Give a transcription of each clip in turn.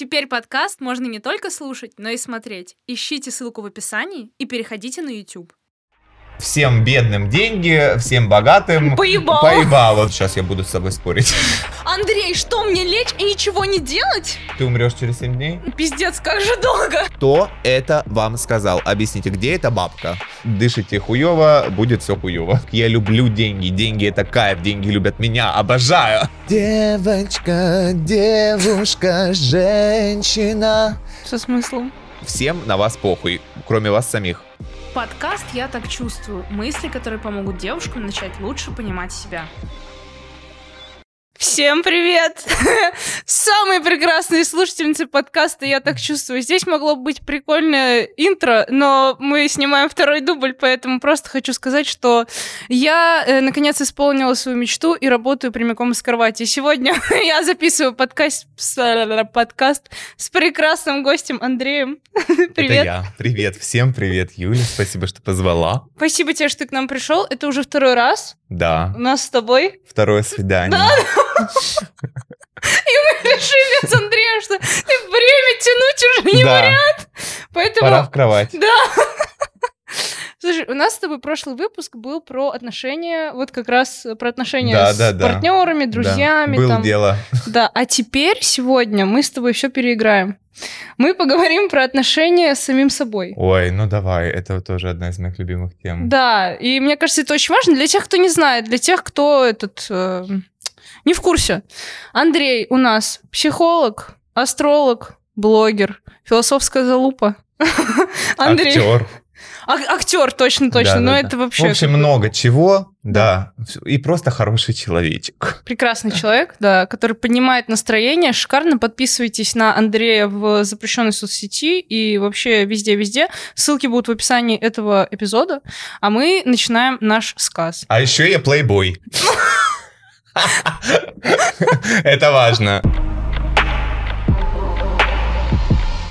Теперь подкаст можно не только слушать, но и смотреть. Ищите ссылку в описании и переходите на YouTube. Всем бедным деньги, всем богатым. Поебал. Поебал. Вот сейчас я буду с собой спорить. Андрей, что мне лечь и ничего не делать? Ты умрешь через 7 дней? Пиздец, как же долго. Кто это вам сказал? Объясните, где эта бабка? Дышите хуево, будет все хуево. Я люблю деньги. Деньги это кайф. Деньги любят меня. Обожаю. Девочка, девушка, женщина. Со смыслом? Всем на вас похуй, кроме вас самих. Подкаст «Я так чувствую». Мысли, которые помогут девушкам начать лучше понимать себя. Всем привет! Самые прекрасные слушательницы подкаста «Я так чувствую». Здесь могло быть прикольное интро, но мы снимаем второй дубль, поэтому просто хочу сказать, что я, э, наконец, исполнила свою мечту и работаю прямиком из кровати. Сегодня я записываю подкаст, с- подкаст с прекрасным гостем Андреем. Это Привет. я. Привет. Всем привет, Юля. Спасибо, что позвала. Спасибо тебе, что ты к нам пришел. Это уже второй раз Да. у нас с тобой. Второе свидание. Решили с Андреем, что ты время тянуть уже не Да. вариант. Поэтому... Пора в кровать. Да. Слушай, у нас с тобой прошлый выпуск был про отношения, вот как раз про отношения Да, с да, да. партнерами, Да. друзьями. Было там. дело. Да, а теперь, сегодня, мы с тобой все переиграем. Мы поговорим про отношения с самим собой. Ой, ну давай, это тоже одна из моих любимых тем. Да, и мне кажется, это очень важно для тех, кто не знает, для тех, кто этот э, не в курсе. Андрей у нас психолог, астролог, блогер, философская залупа. Андрей. Актер. А- актер, точно, точно. Да, Но да, да. это вообще В общем, много чего, да. И просто хороший человечек. прекрасный человек, да, который поднимает настроение. Шикарно. Подписывайтесь на Андрея в запрещенной соцсети и вообще везде-везде. Ссылки будут в описании этого эпизода. А мы начинаем наш сказ. А еще я плейбой. Это важно.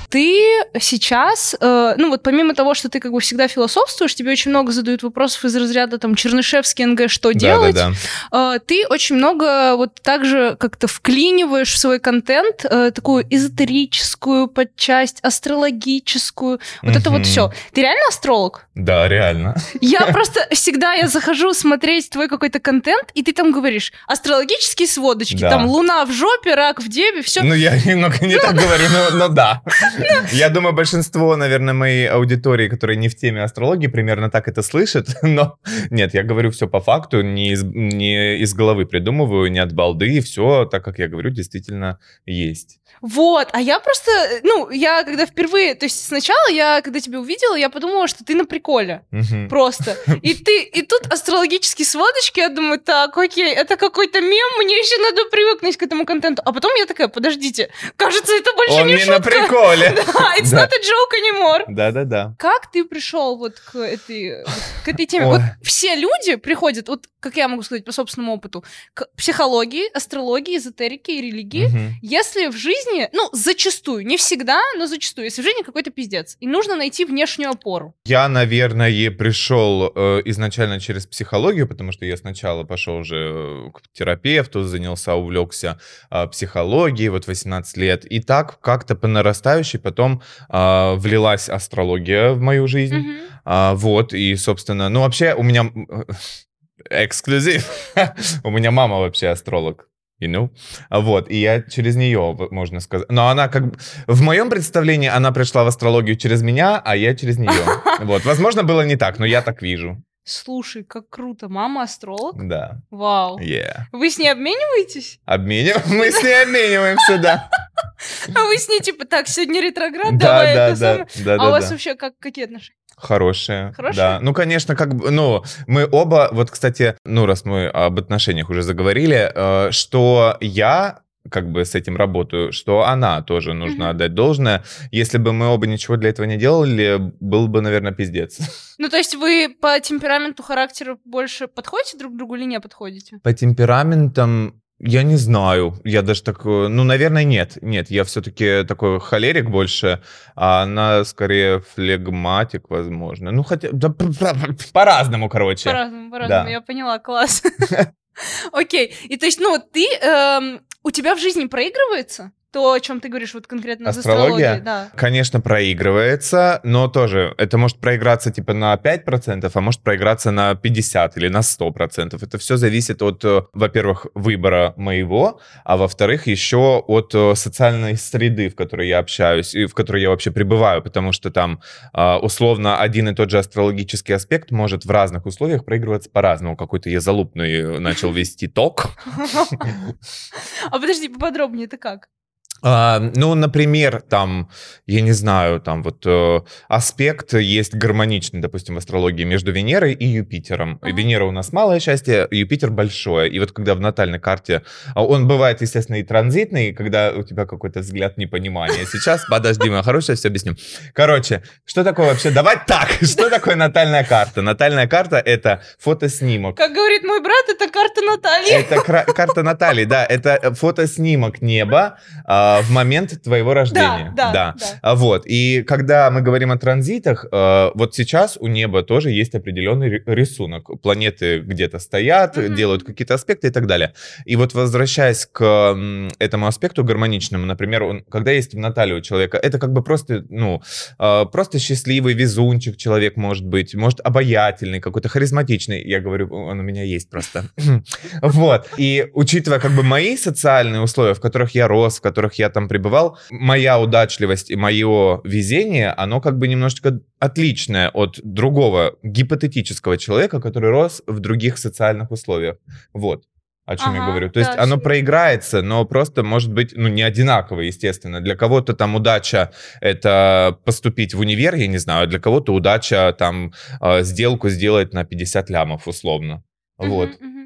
Ты сейчас, э, ну вот помимо того, что ты как бы всегда философствуешь, тебе очень много задают вопросов из разряда там Чернышевский НГ, что делать, Да-да-да. Э, ты очень много вот так же как-то вклиниваешь в свой контент э, такую эзотерическую подчасть, астрологическую, вот это вот все. Ты реально астролог? Да, реально. Я просто всегда я захожу смотреть твой какой-то контент, и ты там говоришь астрологические сводочки, Да. там луна в жопе, рак в деве, все. Ну, я немного не так говорю, но, но да. Я думаю, большинство, наверное, моей аудитории, которые не в теме астрологии, примерно так это слышат. Но нет, я говорю все по факту, не из, не из головы придумываю, не от балды. Все, так как я говорю, действительно есть. Вот, а я просто, ну, я когда впервые, то есть сначала я, когда тебя увидела, я подумала, что ты на приколе. Мгм. Просто. И ты, и тут астрологические сводочки, я думаю, так, окей, это какой-то мем, мне еще надо привыкнуть к этому контенту. А потом я такая, подождите, кажется, это больше Он не не на шутка. приколе. Да, it's Да. not a joke anymore. Да-да-да. Как ты пришел вот к этой, к этой теме? Вот все люди приходят, вот как я могу сказать по собственному опыту, к психологии, астрологии, эзотерике и религии, Мгм. если в жизни, ну, зачастую, не всегда, но зачастую, если в жизни какой-то пиздец, и нужно найти внешнюю опору. Я, наверное, пришел э, изначально через психологию, потому что я сначала пошел уже э, к терапевту, занялся, увлекся э, психологией, вот 18 лет. И так как-то по нарастающей потом э, влилась астрология в мою жизнь. Мгм. А, вот, и, собственно, ну, вообще у меня эксклюзив. у меня мама вообще астролог. You know? А Вот, и я через нее, можно сказать. Но она как бы... В моем представлении она пришла в астрологию через меня, а я через нее. Вот, возможно, было не так, но я так вижу. Слушай, как круто, мама астролог? Да. Вау. Yeah. Вы с ней обмениваетесь? Обмениваем, мы с ней обмениваемся, да. А вы с ней типа, так, сегодня ретроград, Да, давай да, это самое. А у вас вообще как, какие отношения? Хорошие. Хорошие? Да. Ну, конечно, как бы, ну, мы оба, вот, кстати, ну, раз мы об отношениях уже заговорили, э, что я как бы с этим работаю, что она тоже нужно Мгм. отдать должное. Если бы мы оба ничего для этого не делали, был бы, наверное, пиздец. Ну, то есть вы по темпераменту, характеру больше подходите друг к другу или не подходите? По темпераментам я не знаю. Я даже так... э, Ну, наверное, нет. Нет, я все-таки такой холерик больше, а она скорее флегматик, возможно. Ну, хотя... да, по-разному, короче. По-разному, по-разному, Да. я поняла, класс. Окей, и то есть, ну, ты, эм, у тебя в жизни проигрывается? То, о чем ты говоришь, вот конкретно Астрология? астрологии, да. Конечно, проигрывается, но тоже это может проиграться типа на 5%, а может проиграться на 50 или на 100%. Это все зависит от, э, во-первых, выбора моего, а во-вторых, еще от э, социальной среды, в которой я общаюсь и в которой я вообще пребываю, потому что там а, условно один и тот же астрологический аспект может в разных условиях проигрываться по-разному. Какой-то я залупный начал вести ток. А подожди, поподробнее, это как? А, ну, например, там, я не знаю, там вот э, аспект есть гармоничный, допустим, в астрологии между Венерой и Юпитером. Ага. Венера у нас малое счастье, Юпитер большое. И вот когда в натальной карте, а он бывает, естественно, и транзитный, когда у тебя какой-то взгляд непонимания. Сейчас, подожди, моя хорошая, все объясню. Короче, что такое вообще? Давай так, что такое натальная карта? Натальная карта — это фотоснимок. Как говорит мой брат, это карта Натальи. Это карта Натальи, да, это фотоснимок неба а, в момент твоего рождения. Да, да, да. А Вот, и когда мы говорим о транзитах, э, вот сейчас у неба тоже есть определенный ри- рисунок. Планеты где-то стоят, Мгм. делают какие-то аспекты и так далее. И вот возвращаясь к этому аспекту гармоничному, например, он, когда есть в Наталье у человека, это как бы просто, ну, просто счастливый везунчик человек может быть, может обаятельный, какой-то харизматичный. Я говорю, он у меня есть просто. Вот. И учитывая как бы мои социальные условия, в которых я рос, в которых я там пребывал, моя удачливость и мое везение, оно как бы немножечко отличное от другого гипотетического человека, который рос в других социальных условиях. Вот. О чем я Ага, говорю. То есть да, оно очевидно. проиграется, но просто может быть, ну, не одинаково, естественно. Для кого-то там удача — это поступить в универ, я не знаю, а для кого-то удача там э, сделку сделать на 50 лямов, условно. Вот. Мгм, мгм.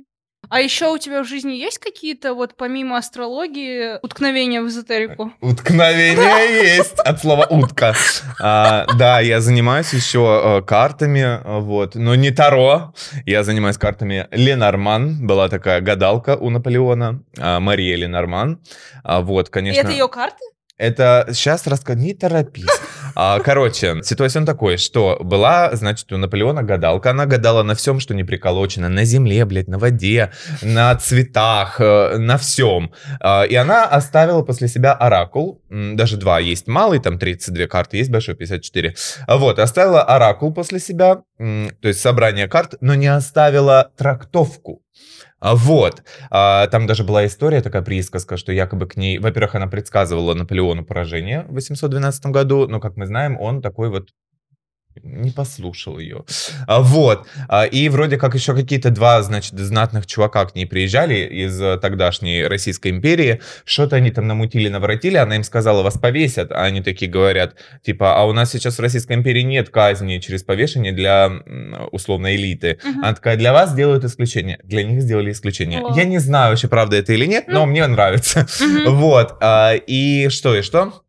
А еще у тебя в жизни есть какие-то, вот помимо астрологии, уткновения в эзотерику? Уткновение есть от слова утка. А, да, я занимаюсь еще э, картами, э, вот, но не Таро. Я занимаюсь картами Ленорман. Была такая гадалка у Наполеона, а, Мария Ленорман. А, вот, И конечно. это ее карты? Это сейчас расскажу, не торопись. А, короче, ситуация такой, что была, значит, у Наполеона гадалка. Она гадала на всем, что не приколочено. На земле, блядь, на воде, на цветах, э, на всем. А, И она оставила после себя оракул. Даже два есть малый, там 32 карты, есть большой 54. А Вот, оставила оракул после себя, то есть собрание карт, но не оставила трактовку. А Вот. А, Там даже была история, такая присказка, что якобы к ней... Во-первых, она предсказывала Наполеону поражение в 812 году, но, как мы знаем, он такой вот не послушал ее. А, Вот. А, И вроде как еще какие-то два, значит, знатных чувака к ней приезжали из э, тогдашней Российской империи. Что-то они там намутили, наворотили. Она им сказала, вас повесят. А они такие говорят, типа, а у нас сейчас в Российской империи нет казни через повешение для условной элиты. Мгм. Она такая, для вас делают исключение. Для них сделали исключение. О. Я не знаю вообще, правда это или нет, но Ну. мне нравится. Мгм. Вот. а, И что, и что?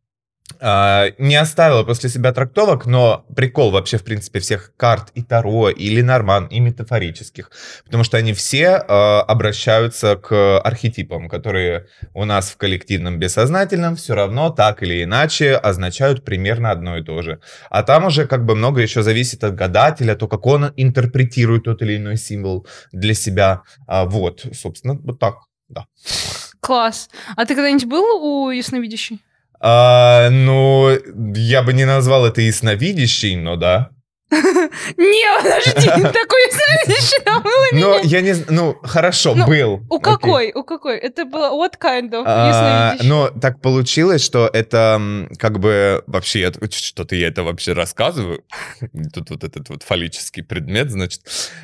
А, Не оставила после себя трактовок, но прикол вообще, в принципе, всех карт и Таро, и Ленорман, и метафорических. Потому что они все а, обращаются к архетипам, которые у нас в коллективном бессознательном все равно так или иначе означают примерно одно и то же. А там уже как бы много еще зависит от гадателя, то, как он интерпретирует тот или иной символ для себя. А, Вот, собственно, вот так. Класс. А ты когда-нибудь был у ясновидящей? А, ну, я бы не назвал это ясновидящей, но да. Не, подожди, такой ясновидящий там было меня. я не знаю, ну, хорошо, Ну, был. У какой? У какой? Это было what kind of А, но так получилось, что это как бы вообще, что-то я это вообще рассказываю. Тут вот этот вот фаллический предмет, значит.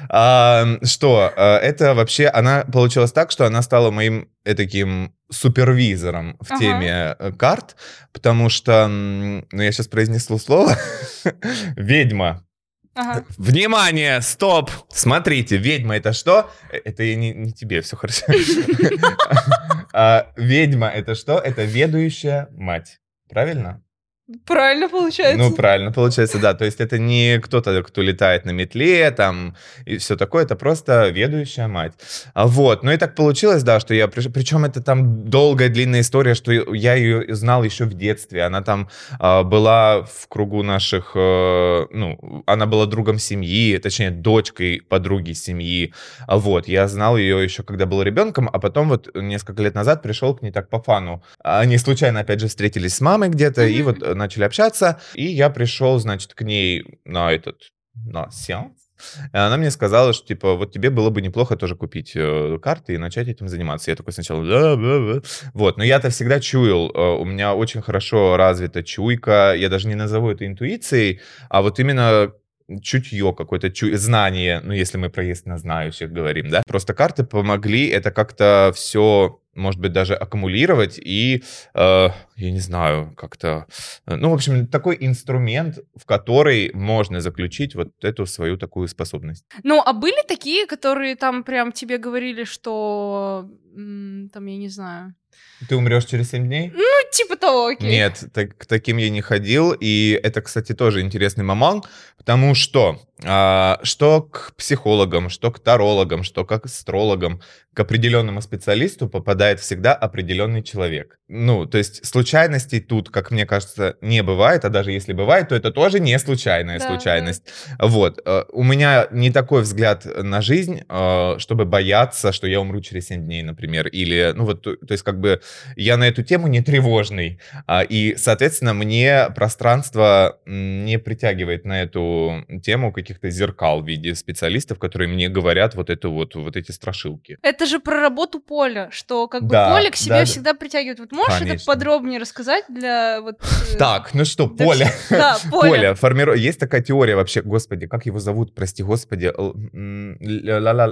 А, что, а, это вообще, она получилась так, что она стала моим таким супервизором в Ага. теме э, карт, потому что, ну, я сейчас произнесу слово, ведьма. Ага. Внимание, стоп! Смотрите, ведьма это что? Э, Это я не, не тебе, все хорошо. А, Ведьма это что? Это ведущая мать. Правильно? Правильно получается. Ну, правильно получается, да. То есть это не кто-то, кто летает на метле там и все такое, это просто ведущая мать. А вот, ну и так получилось, да, что я... Причем это там долгая, длинная история, что я ее знал еще в детстве. Она там а, была в кругу наших... э, ну, она была другом семьи, точнее, дочкой подруги семьи. А вот, я знал ее еще, когда был ребенком, а потом вот несколько лет назад пришел к ней так по фану. Они случайно, опять же, встретились с мамой где-то, и Мгм. вот э, начали общаться, и я пришел, значит, к ней на этот, на сеанс, и она мне сказала, что, типа, вот тебе было бы неплохо тоже купить э, карты и начать этим заниматься. Я такой сначала, да, да, да. Вот, но я-то всегда чуял, э, у меня очень хорошо развита чуйка, я даже не назову это интуицией, а вот именно чутье какое-то, чу- знание, ну, если мы про ясно знающих говорим, да. Просто карты помогли это как-то все, может быть, даже аккумулировать и, э, я не знаю, как-то... э, Ну, в общем, такой инструмент, в который можно заключить вот эту свою такую способность. Ну, а были такие, которые там прям тебе говорили, что там, я не знаю. Ты умрешь через 7 дней? Ну, типа того, окей. Нет, так- к таким я не ходил, и это, кстати, тоже интересный момент, потому что а, что к психологам, что к тарологам, что к астрологам, к определенному специалисту попадает всегда определенный человек. Ну, то есть случайностей тут, как мне кажется, не бывает, а даже если бывает, то это тоже не случайная Да, случайность. Вот, э, у меня не такой взгляд на жизнь, э, чтобы бояться, что я умру через 7 дней, например, или, ну вот, то то есть как бы я на эту тему не тревожный, а, и, соответственно, мне пространство не притягивает на эту тему каких-то зеркал в виде специалистов, которые мне говорят вот эту вот, вот эти страшилки. Это же про работу поля, что как бы Да, поле к себе да, да. всегда притягивает. Вот можешь это Конечно. подробнее рассказать для вот... э, Так, ну что, Поля. Да, поле. Поля, формиру- Есть такая теория вообще, господи, как его зовут, прости господи, Л-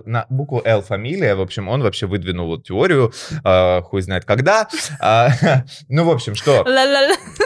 на букву Л фамилия, в общем, он вообще выдвинул вот теорию, а, хуй знает когда. А, Ну, в общем, что,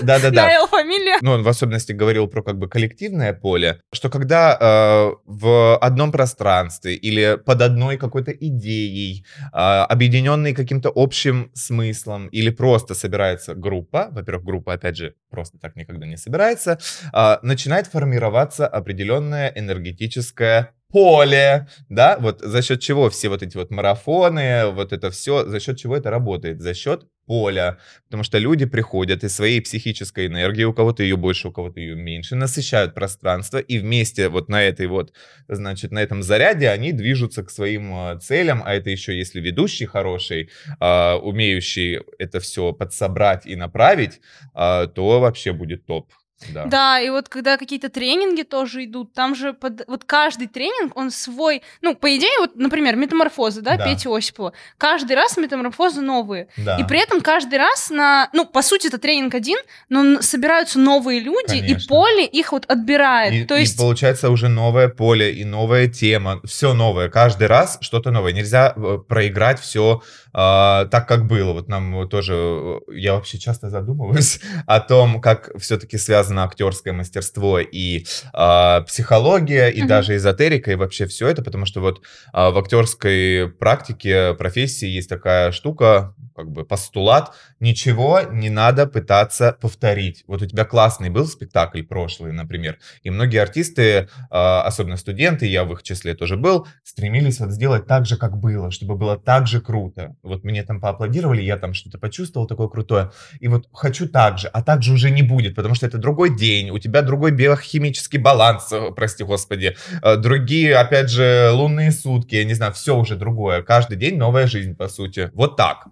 да-да-да. Наэл фамилия. ну, он в особенности говорил про как бы коллективное поле, что когда э, в одном пространстве или под одной какой-то идеей, объединенной каким-то общим смыслом, или просто собирается группа, во-первых, группа, опять же, просто так никогда не собирается, э, начинает формироваться определенное энергетическое поле, да, вот за счет чего все вот эти вот марафоны, вот это все, за счет чего это работает? За счет поля, потому что люди приходят и своей психической энергией, у кого-то ее больше, у кого-то ее меньше, насыщают пространство, и вместе вот на этой вот, значит, на этом заряде они движутся к своим э, целям, а это еще если ведущий хороший, а, умеющий это все подсобрать и направить, а, то вообще будет топ. Да. Да, и вот когда какие-то тренинги тоже идут, там же под... вот каждый тренинг, он свой, ну, по идее, вот, например, метаморфозы, да, Да. Петя Осипова, каждый раз метаморфозы новые. Да. И при этом каждый раз на, ну, по сути, это тренинг один, но собираются новые люди, и Конечно. поле их вот отбирает. И, То и есть, получается уже новое поле и новая тема, все новое, каждый раз что-то новое. Нельзя э, проиграть все так, как было. Вот нам тоже, э, я вообще часто задумываюсь о том, как все-таки связано актерское мастерство и а, психология, и Мгм. даже эзотерика, и вообще все это, потому что вот а, в актерской практике, профессии есть такая штука, как бы постулат, ничего не надо пытаться повторить. Вот у тебя классный был спектакль прошлый, например, и многие артисты, а, особенно студенты, я в их числе тоже был, стремились вот сделать так же, как было, чтобы было так же круто. Вот мне там поаплодировали, я там что-то почувствовал такое крутое, и вот хочу так же, а так же уже не будет, потому что это другой день, у тебя другой биохимический баланс, прости господи, э, другие, опять же, лунные сутки, я не знаю, все уже другое, каждый день новая жизнь, по сути. Вот так.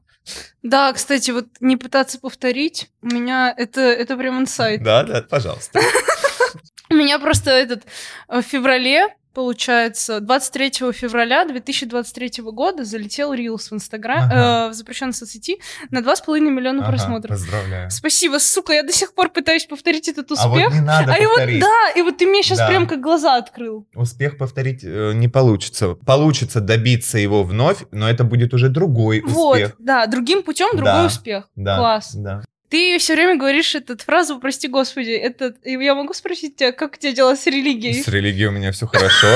Да, кстати, вот не пытаться повторить, у меня это, это прям инсайт. Да, да, пожалуйста. У меня просто этот э, в феврале, получается, 23 февраля 2023 года залетел Рилс в Инстаграм, Ага. э, в запрещенной соцсети, на 2,5 миллиона Ага, просмотров. Поздравляю. Спасибо, сука, я до сих пор пытаюсь повторить этот А вот успех. не надо А и вот повторить. да, и вот ты мне сейчас Да. прям как глаза открыл. Успех повторить э, не получится. Получится добиться его вновь, но это будет уже другой Вот, успех. да, другим путем другой Да, успех. Да, Класс. Да. Ты все время говоришь эту фразу, прости господи, это я могу спросить тебя, как у тебя дела с религией? С религией у меня все хорошо.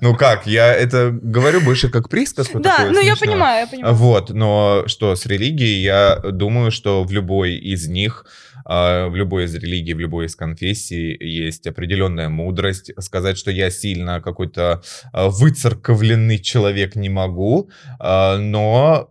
Ну как, я это говорю больше как присказку. Да, ну я понимаю, я понимаю. Вот, но что с религией, я думаю, что в любой из них, в любой из религий, в любой из конфессий есть определенная мудрость. Сказать, что я сильно какой-то а, выцерковленный человек не могу, а, но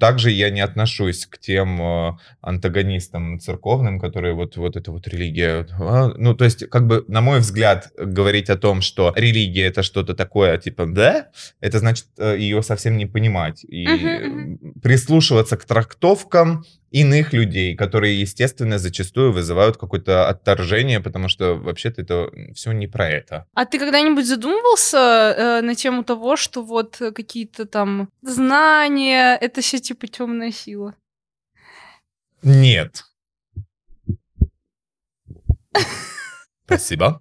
также я не отношусь к тем а, антагонистам церковным, которые вот, вот эта вот религия. а, Ну, то есть, как бы, на мой взгляд, говорить о том, что религия это что-то такое, типа, да, это значит э, ее совсем не понимать и Мгм, э, прислушиваться к трактовкам иных людей, которые, естественно, зачастую вызывают какое-то отторжение, потому что вообще-то это все не про это. А ты когда-нибудь задумывался э, на тему того, что вот какие-то там знания, это все типа темная сила? Нет. Спасибо.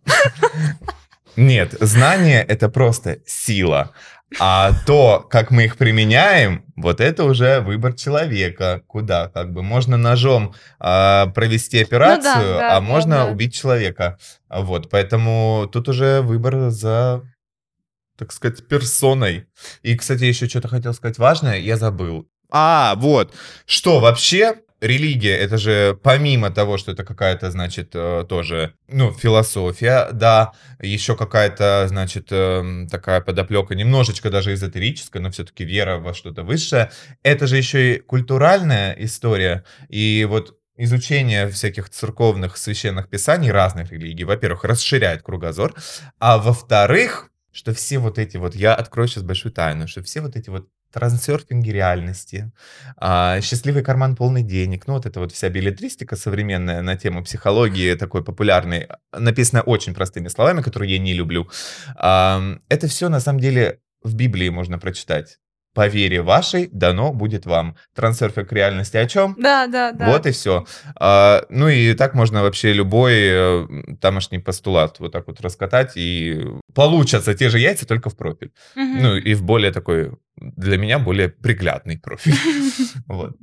Нет, знание — это просто сила. А то, как мы их применяем, вот это уже выбор человека. Куда? Как бы можно ножом а, провести операцию, да, а да, можно да. убить человека. А Вот, поэтому тут уже выбор за, так сказать, персоной. И, кстати, еще что-то хотел сказать важное, я забыл. А, вот, что вообще религия, это же помимо того, что это какая-то, значит, э, тоже, ну, философия, да, еще какая-то, значит, эм, такая подоплека, немножечко даже эзотерическая, но все-таки вера во что-то высшее, это же еще и культуральная история, и вот изучение всяких церковных священных писаний разных религий, во-первых, расширяет кругозор, а во-вторых, что все вот эти вот, я открою сейчас большую тайну, что все вот эти вот трансерфинги реальности, а, счастливый карман полный денег, ну вот эта вот вся билетристика современная на тему психологии такой популярной, написана очень простыми словами, которые я не люблю. Это все на самом деле в Библии можно прочитать. По вере вашей дано будет вам. Трансерфинг реальности о чем? Да, да, да. Вот и все. ну и так можно вообще любой э, тамошний постулат вот так вот раскатать, и получатся те же яйца, только в профиль. Мгм. Ну и в более такой, для меня, более приглядный профиль. Вот.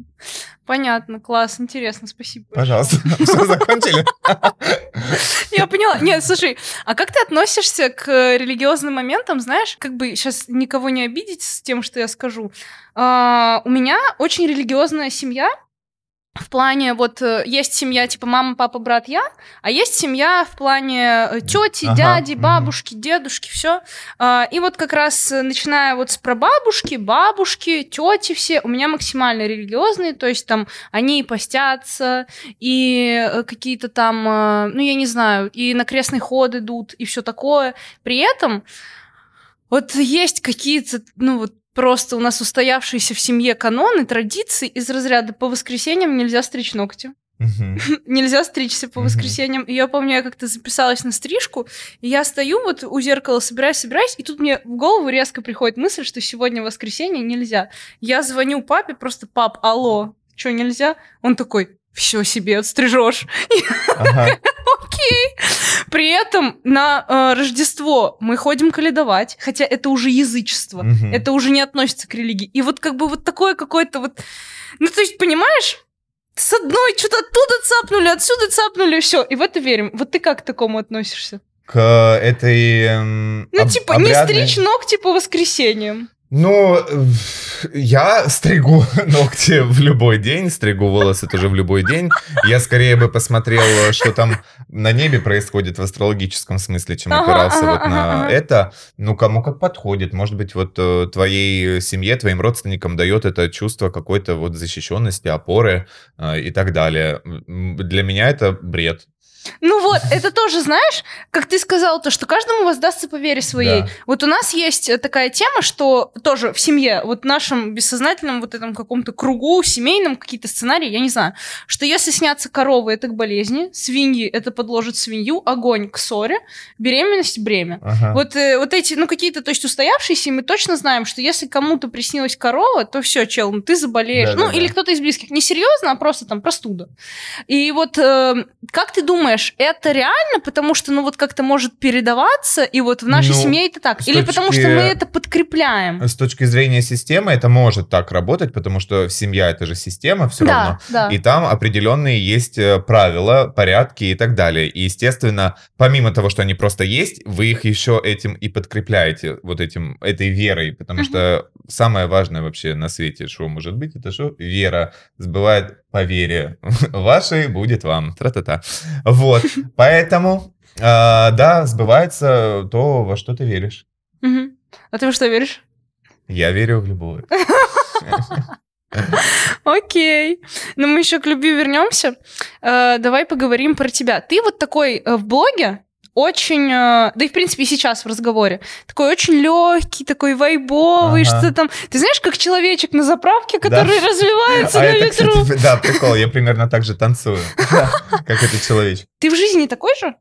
Понятно, класс, интересно, спасибо. Пожалуйста. Все, закончили? Я поняла. Нет, слушай, а как ты относишься к религиозным моментам, знаешь, как бы сейчас никого не обидеть с тем, что я скажу. А, у меня очень религиозная семья. В плане, вот э, есть семья типа мама, папа, брат, я, а есть семья в плане тети, Ага, дяди, бабушки, дедушки, все. и вот как раз э, начиная вот с прабабушки, бабушки, тети все, у меня максимально религиозные, то есть там они и постятся, и э, какие-то там, э, ну я не знаю, и на крестный ход идут, и все такое. При этом вот есть какие-то, ну вот просто у нас устоявшиеся в семье каноны, традиции из разряда по воскресеньям нельзя стричь ногти. Нельзя стричься по воскресеньям. И я помню, я как-то записалась на стрижку, и я стою вот у зеркала, собираюсь, собираюсь, и тут мне в голову резко приходит мысль, что сегодня воскресенье нельзя. Я звоню папе, просто, пап, алло, что, нельзя? Он такой, все себе отстрижешь. Ага. При этом на э, Рождество мы ходим каледовать, хотя это уже язычество. Это уже не относится к религии. И вот как бы вот такое какое-то вот... Ну, то есть, понимаешь? С одной что-то оттуда цапнули, отсюда цапнули, все. И в это верим. Вот ты как к такому относишься? К этой... эм, Ну, об- типа, обрядной- не стричь ногти по воскресеньям. Ну, я стригу ногти в любой день, стригу волосы тоже в любой день. Я скорее бы посмотрел, что там на небе происходит в астрологическом смысле, чем опирался ага, вот ага, на ага. это. Ну, кому как подходит. Может быть, вот э, твоей семье, твоим родственникам дает это чувство какой-то вот защищенности, опоры э, и так далее. Для меня это бред. Ну вот, это тоже, знаешь, как ты сказал, то, что каждому воздастся по вере своей. Да. Вот у нас есть э, такая тема, что тоже в семье, вот в нашем бессознательном вот этом каком-то кругу, семейном, какие-то сценарии, я не знаю, что если снятся коровы, это к болезни, свиньи, это подложит свинью, огонь к ссоре, беременность, бремя. Ага. Вот, э, вот эти, ну, какие-то, то есть устоявшиеся, и мы точно знаем, что если кому-то приснилась корова, то все, чел, ну, ты заболеешь. ну, Да-да-да. или кто-то из близких. Не серьезно, а просто там простуда. И вот э, как ты думаешь, думаешь, это реально, потому что, ну, вот как-то может передаваться, и вот в нашей Ну, семье это так? Или потому что точки- мы это подкрепляем? С точки зрения системы это может так работать, потому что семья это же система все равно. Да, да. И там определенные есть э, правила, порядки и так далее. И, естественно, помимо того, что они просто есть, вы их еще этим и подкрепляете, вот этим, этой верой. Потому Мгм. что самое важное вообще на свете, что может быть, это что? Вера сбывает по вере. Вашей будет вам. Тра-та-та. Вот. Поэтому, э, да, сбывается то, во что ты веришь. А ты во что веришь? Я верю в любовь. Окей. Но мы еще к любви вернемся. Э, давай поговорим про тебя. Ты вот такой э, в блоге очень, э, да и в принципе и сейчас в разговоре, такой очень легкий, такой вайбовый, Ага. что там. Ты знаешь, как человечек на заправке, который развивается А на это, ветру. кстати, да, прикол, я примерно так же танцую, как этот человечек. Ты в жизни такой же?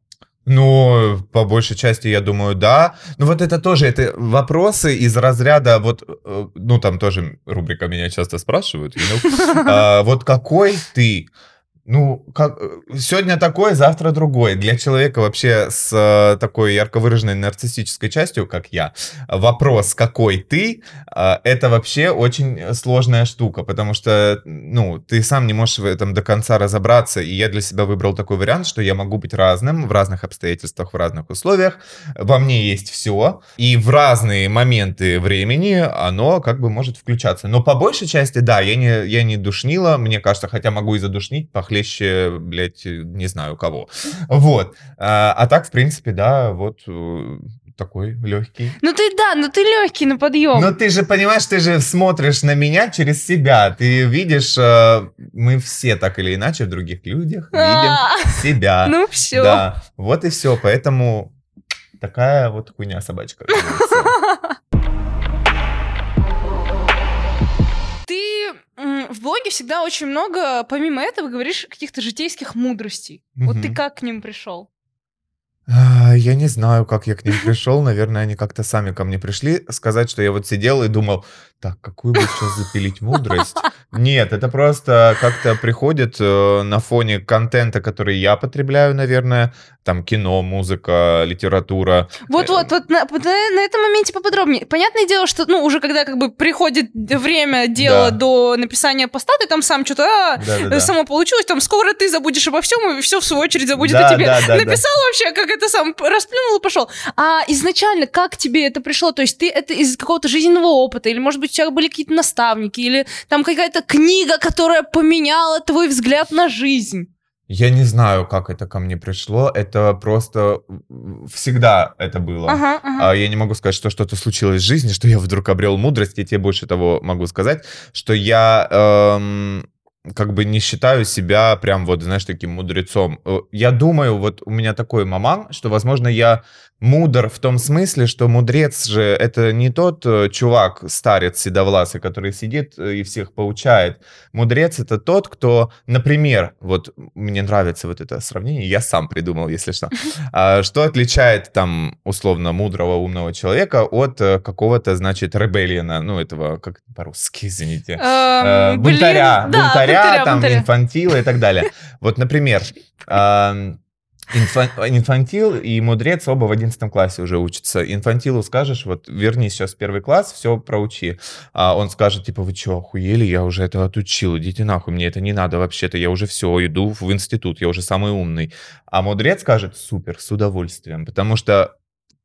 Ну, по большей части, я думаю, да. Ну, вот это тоже, это вопросы из разряда, вот, э, ну, там тоже рубрика меня часто спрашивают, you know, а, вот какой ты? Ну, как, э, сегодня такой, завтра другой. Для человека вообще с э, такой ярко выраженной нарциссической частью, как я, вопрос, какой ты, э, это вообще очень сложная штука, потому что, ну, ты сам не можешь в этом до конца разобраться, и я для себя выбрал такой вариант, что я могу быть разным в разных обстоятельствах, в разных условиях, во мне есть все, и в разные моменты времени оно как бы может включаться. Но по большей части, да, я не, я не душнила, мне кажется, хотя могу и задушнить похлеще, блядь, не знаю кого. Вот. А, а так, в принципе, да, вот э, такой легкий. Ну ты да, ну ты легкий на подъем. Но ты же понимаешь, ты же смотришь на меня через себя. Ты видишь, э, мы все так или иначе в других людях видим А, себя. Ну все. Да, вот и все. Поэтому такая вот хуйня собачка. в блоге всегда очень много, помимо этого, говоришь каких-то житейских мудростей. Вот ты как к ним пришел? А, Я не знаю, как я к ним пришел. Наверное, они как-то сами ко мне пришли. Сказать, что я вот сидел и думал, так, какую бы сейчас запилить мудрость? Нет, это просто как-то приходит э, на фоне контента, который я потребляю, наверное. Там кино, музыка, литература. Вот-вот, вот на, вот на- на этом моменте поподробнее. Понятное дело, что, ну, уже когда как бы приходит время дела Да. до написания поста, ты там сам что-то, а, Да-да-да. само получилось, там скоро ты забудешь обо всем, и все в свою очередь забудет Да, о тебе. да, да, да. Написал вообще, как это сам расплюнул и пошел. А изначально как тебе это пришло? То есть ты это из какого-то жизненного опыта, или, может быть, тебя были какие-то наставники, или там какая-то книга, которая поменяла твой взгляд на жизнь? Я не знаю, как это ко мне пришло. Это просто всегда это было. Ага, ага. А я не могу сказать, что что-то случилось в жизни, что я вдруг обрел мудрость. Я тебе больше того могу сказать, что я эм, как бы не считаю себя прям вот, знаешь, таким мудрецом. Э, Я думаю, вот у меня такой маман, что, возможно, я мудр в том смысле, что мудрец же это не тот э, чувак, старец седовласый, который сидит э, и всех поучает. Мудрец это тот, кто, например, вот мне нравится вот это сравнение, я сам придумал, если что. А, Что отличает там условно мудрого умного человека от э, какого-то, значит, ребеллиона, ну этого как по-русски, извините, Эм, бунтаря, бунтаря, там инфантила и так далее. Вот, например, инфантил и мудрец оба в 11 классе уже учатся. Инфантилу скажешь, вот вернись сейчас первый класс, все проучи. А он скажет, типа, вы что, охуели? Я уже это отучил, идите нахуй, мне это не надо вообще-то, я уже все, иду в институт, я уже самый умный. А мудрец скажет, супер, с удовольствием, потому что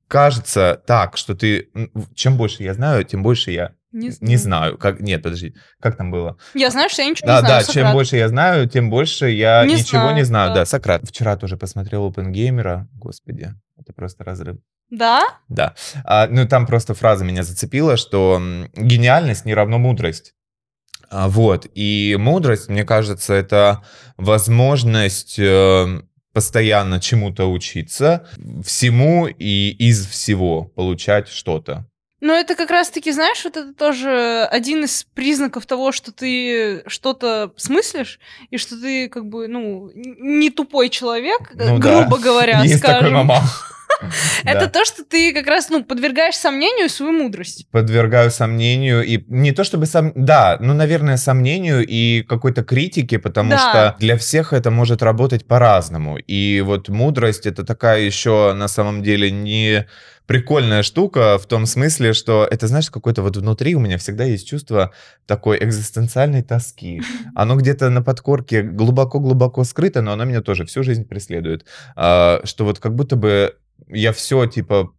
кажется так, что ты, чем больше я знаю, тем больше я Не не знаю. Как, нет, подожди, как там было? Я знаю, что я ничего Да, не знаю. да, чем Сократ. больше я знаю, тем больше я Не ничего знаю, не знаю. да. Да. Сократ. Вчера тоже посмотрел Опенгеймера. Господи, это просто разрыв. Да? Да. А, ну, там просто фраза меня зацепила, что гениальность не равно мудрость. А, вот. И мудрость, мне кажется, это возможность э, постоянно чему-то учиться, всему и из всего получать что-то. Но это как раз-таки, знаешь, вот это тоже один из признаков того, что ты что-то смыслишь, и что ты, как бы, ну, не тупой человек, Ну да. грубо говоря, Есть скажем. такой мама. Это то, что ты как раз, ну, подвергаешь сомнению свою мудрость. Подвергаю сомнению и не то чтобы сом... Да, ну, наверное, сомнению и какой-то критике, потому Да. что для всех это может работать по-разному. И вот мудрость — это такая еще на самом деле не прикольная штука в том смысле, что это, знаешь, какой-то вот внутри у меня всегда есть чувство такой экзистенциальной тоски. Оно где-то на подкорке глубоко-глубоко скрыто, но оно меня тоже всю жизнь преследует. А, Что вот как будто бы я все, типа,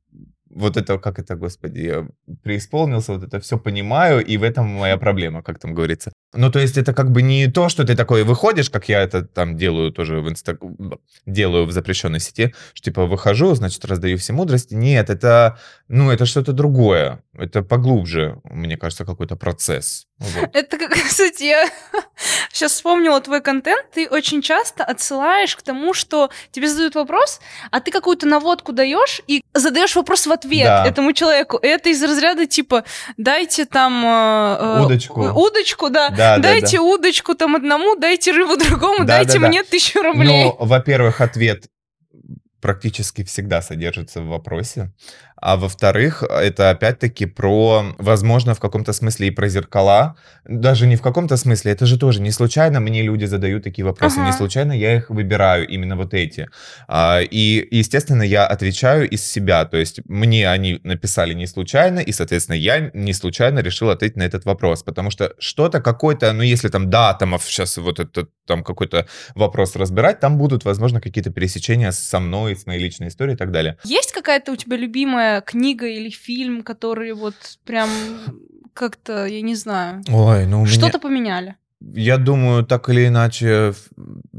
вот это, как это, господи, я преисполнился, вот это все понимаю, и в этом моя проблема, как там говорится. Ну, то есть это как бы не то, что ты такой выходишь, как я это там делаю тоже в инста... делаю в запрещенной сети, что типа выхожу, значит, раздаю все мудрости. Нет, это, ну, это что-то другое. Это поглубже, мне кажется, какой-то процесс. Вот. Это как, кстати, я сейчас вспомнила твой контент. Ты очень часто отсылаешь к тому, что тебе задают вопрос, а ты какую-то наводку даешь и задаешь вопрос в ответ Да. этому человеку. Это из разряда типа дайте там э, э, Удочку. удочку, да, Да, да, дайте удочку там одному, дайте рыбу другому, Да, дайте да, да. мне тысячу рублей. Ну, во-первых, ответ практически всегда содержится в вопросе. А во-вторых, это опять-таки про, возможно, в каком-то смысле и про зеркала. Даже не в каком-то смысле, это же тоже не случайно мне люди задают такие вопросы, не Ага. случайно я их выбираю, именно вот эти. А, И, естественно, я отвечаю из себя, то есть мне они написали не случайно, и, соответственно, я не случайно решил ответить на этот вопрос, потому что что-то какое-то, ну, если там, да, там сейчас вот этот там какой-то вопрос разбирать, там будут, возможно, какие-то пересечения со мной, с моей личной историей и так далее. Есть какая-то у тебя любимая книга или фильм, которые вот прям как-то, я не знаю, Ой, ну у меня... что-то поменяли? Я думаю, так или иначе,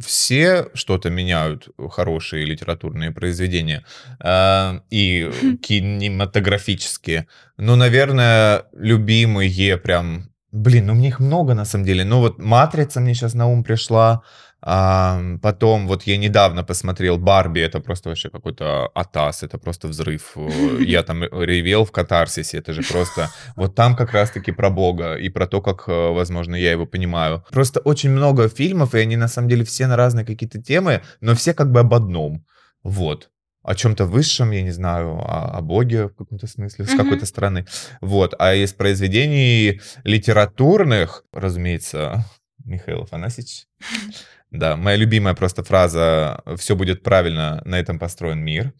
все что-то меняют, хорошие литературные произведения э, и кинематографические. Ну, наверное, любимые прям... Блин, ну мне их много на самом деле. Ну вот «Матрица» мне сейчас на ум пришла. А, потом вот я недавно посмотрел «Барби», это просто вообще какой-то атас, это просто взрыв. Э, Я там ревел в катарсисе, это же просто... Вот там как раз-таки про Бога и про то, как, э, возможно, я его понимаю. Просто очень много фильмов, и они на самом деле все на разные какие-то темы, но все как бы об одном. Вот. О чем-то высшем, я не знаю, о, о Боге в каком-то смысле, с Мгм. какой-то стороны. Вот. А из произведений литературных, разумеется, Михаил Афанасьевич. Да, моя любимая просто фраза «все будет правильно, на этом построен мир».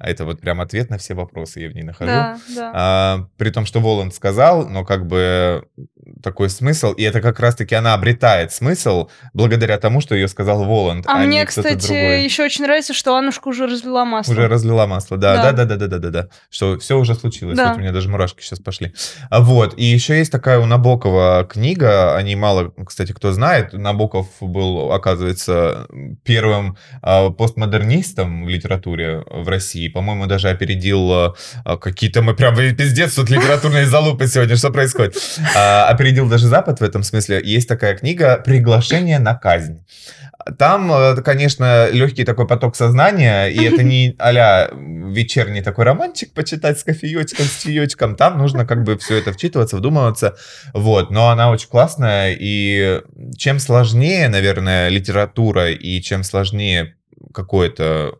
А это вот прям ответ на все вопросы я в ней нахожу. Да, да. А, при том, что Воланд сказал, но как бы такой смысл, и это как раз-таки она обретает смысл благодаря тому, что ее сказал Воланд, А а, мне, кстати, другой. еще очень нравится, что Аннушка уже разлила масло. Уже разлила масло, да, Да. да, да, да, да, да, да, да, что все уже случилось, Да. вот у меня даже мурашки сейчас пошли. А вот, и еще есть такая у Набокова книга, о ней мало, кстати, кто знает, Набоков был, оказывается, первым а, постмодернистом в литературе в России, по-моему, даже опередил а, а, какие-то мы прям э, пиздец тут литературные залупы сегодня, что происходит? А, опередил даже Запад в этом смысле. Есть такая книга «Приглашение на казнь». Там, э, конечно, легкий такой поток сознания, и это не а вечерний такой романчик почитать с кофеечком, с чаечком. Там нужно как бы все это вчитываться, вдумываться. Вот, но она очень классная, и чем сложнее, наверное, литература, и чем сложнее какое-то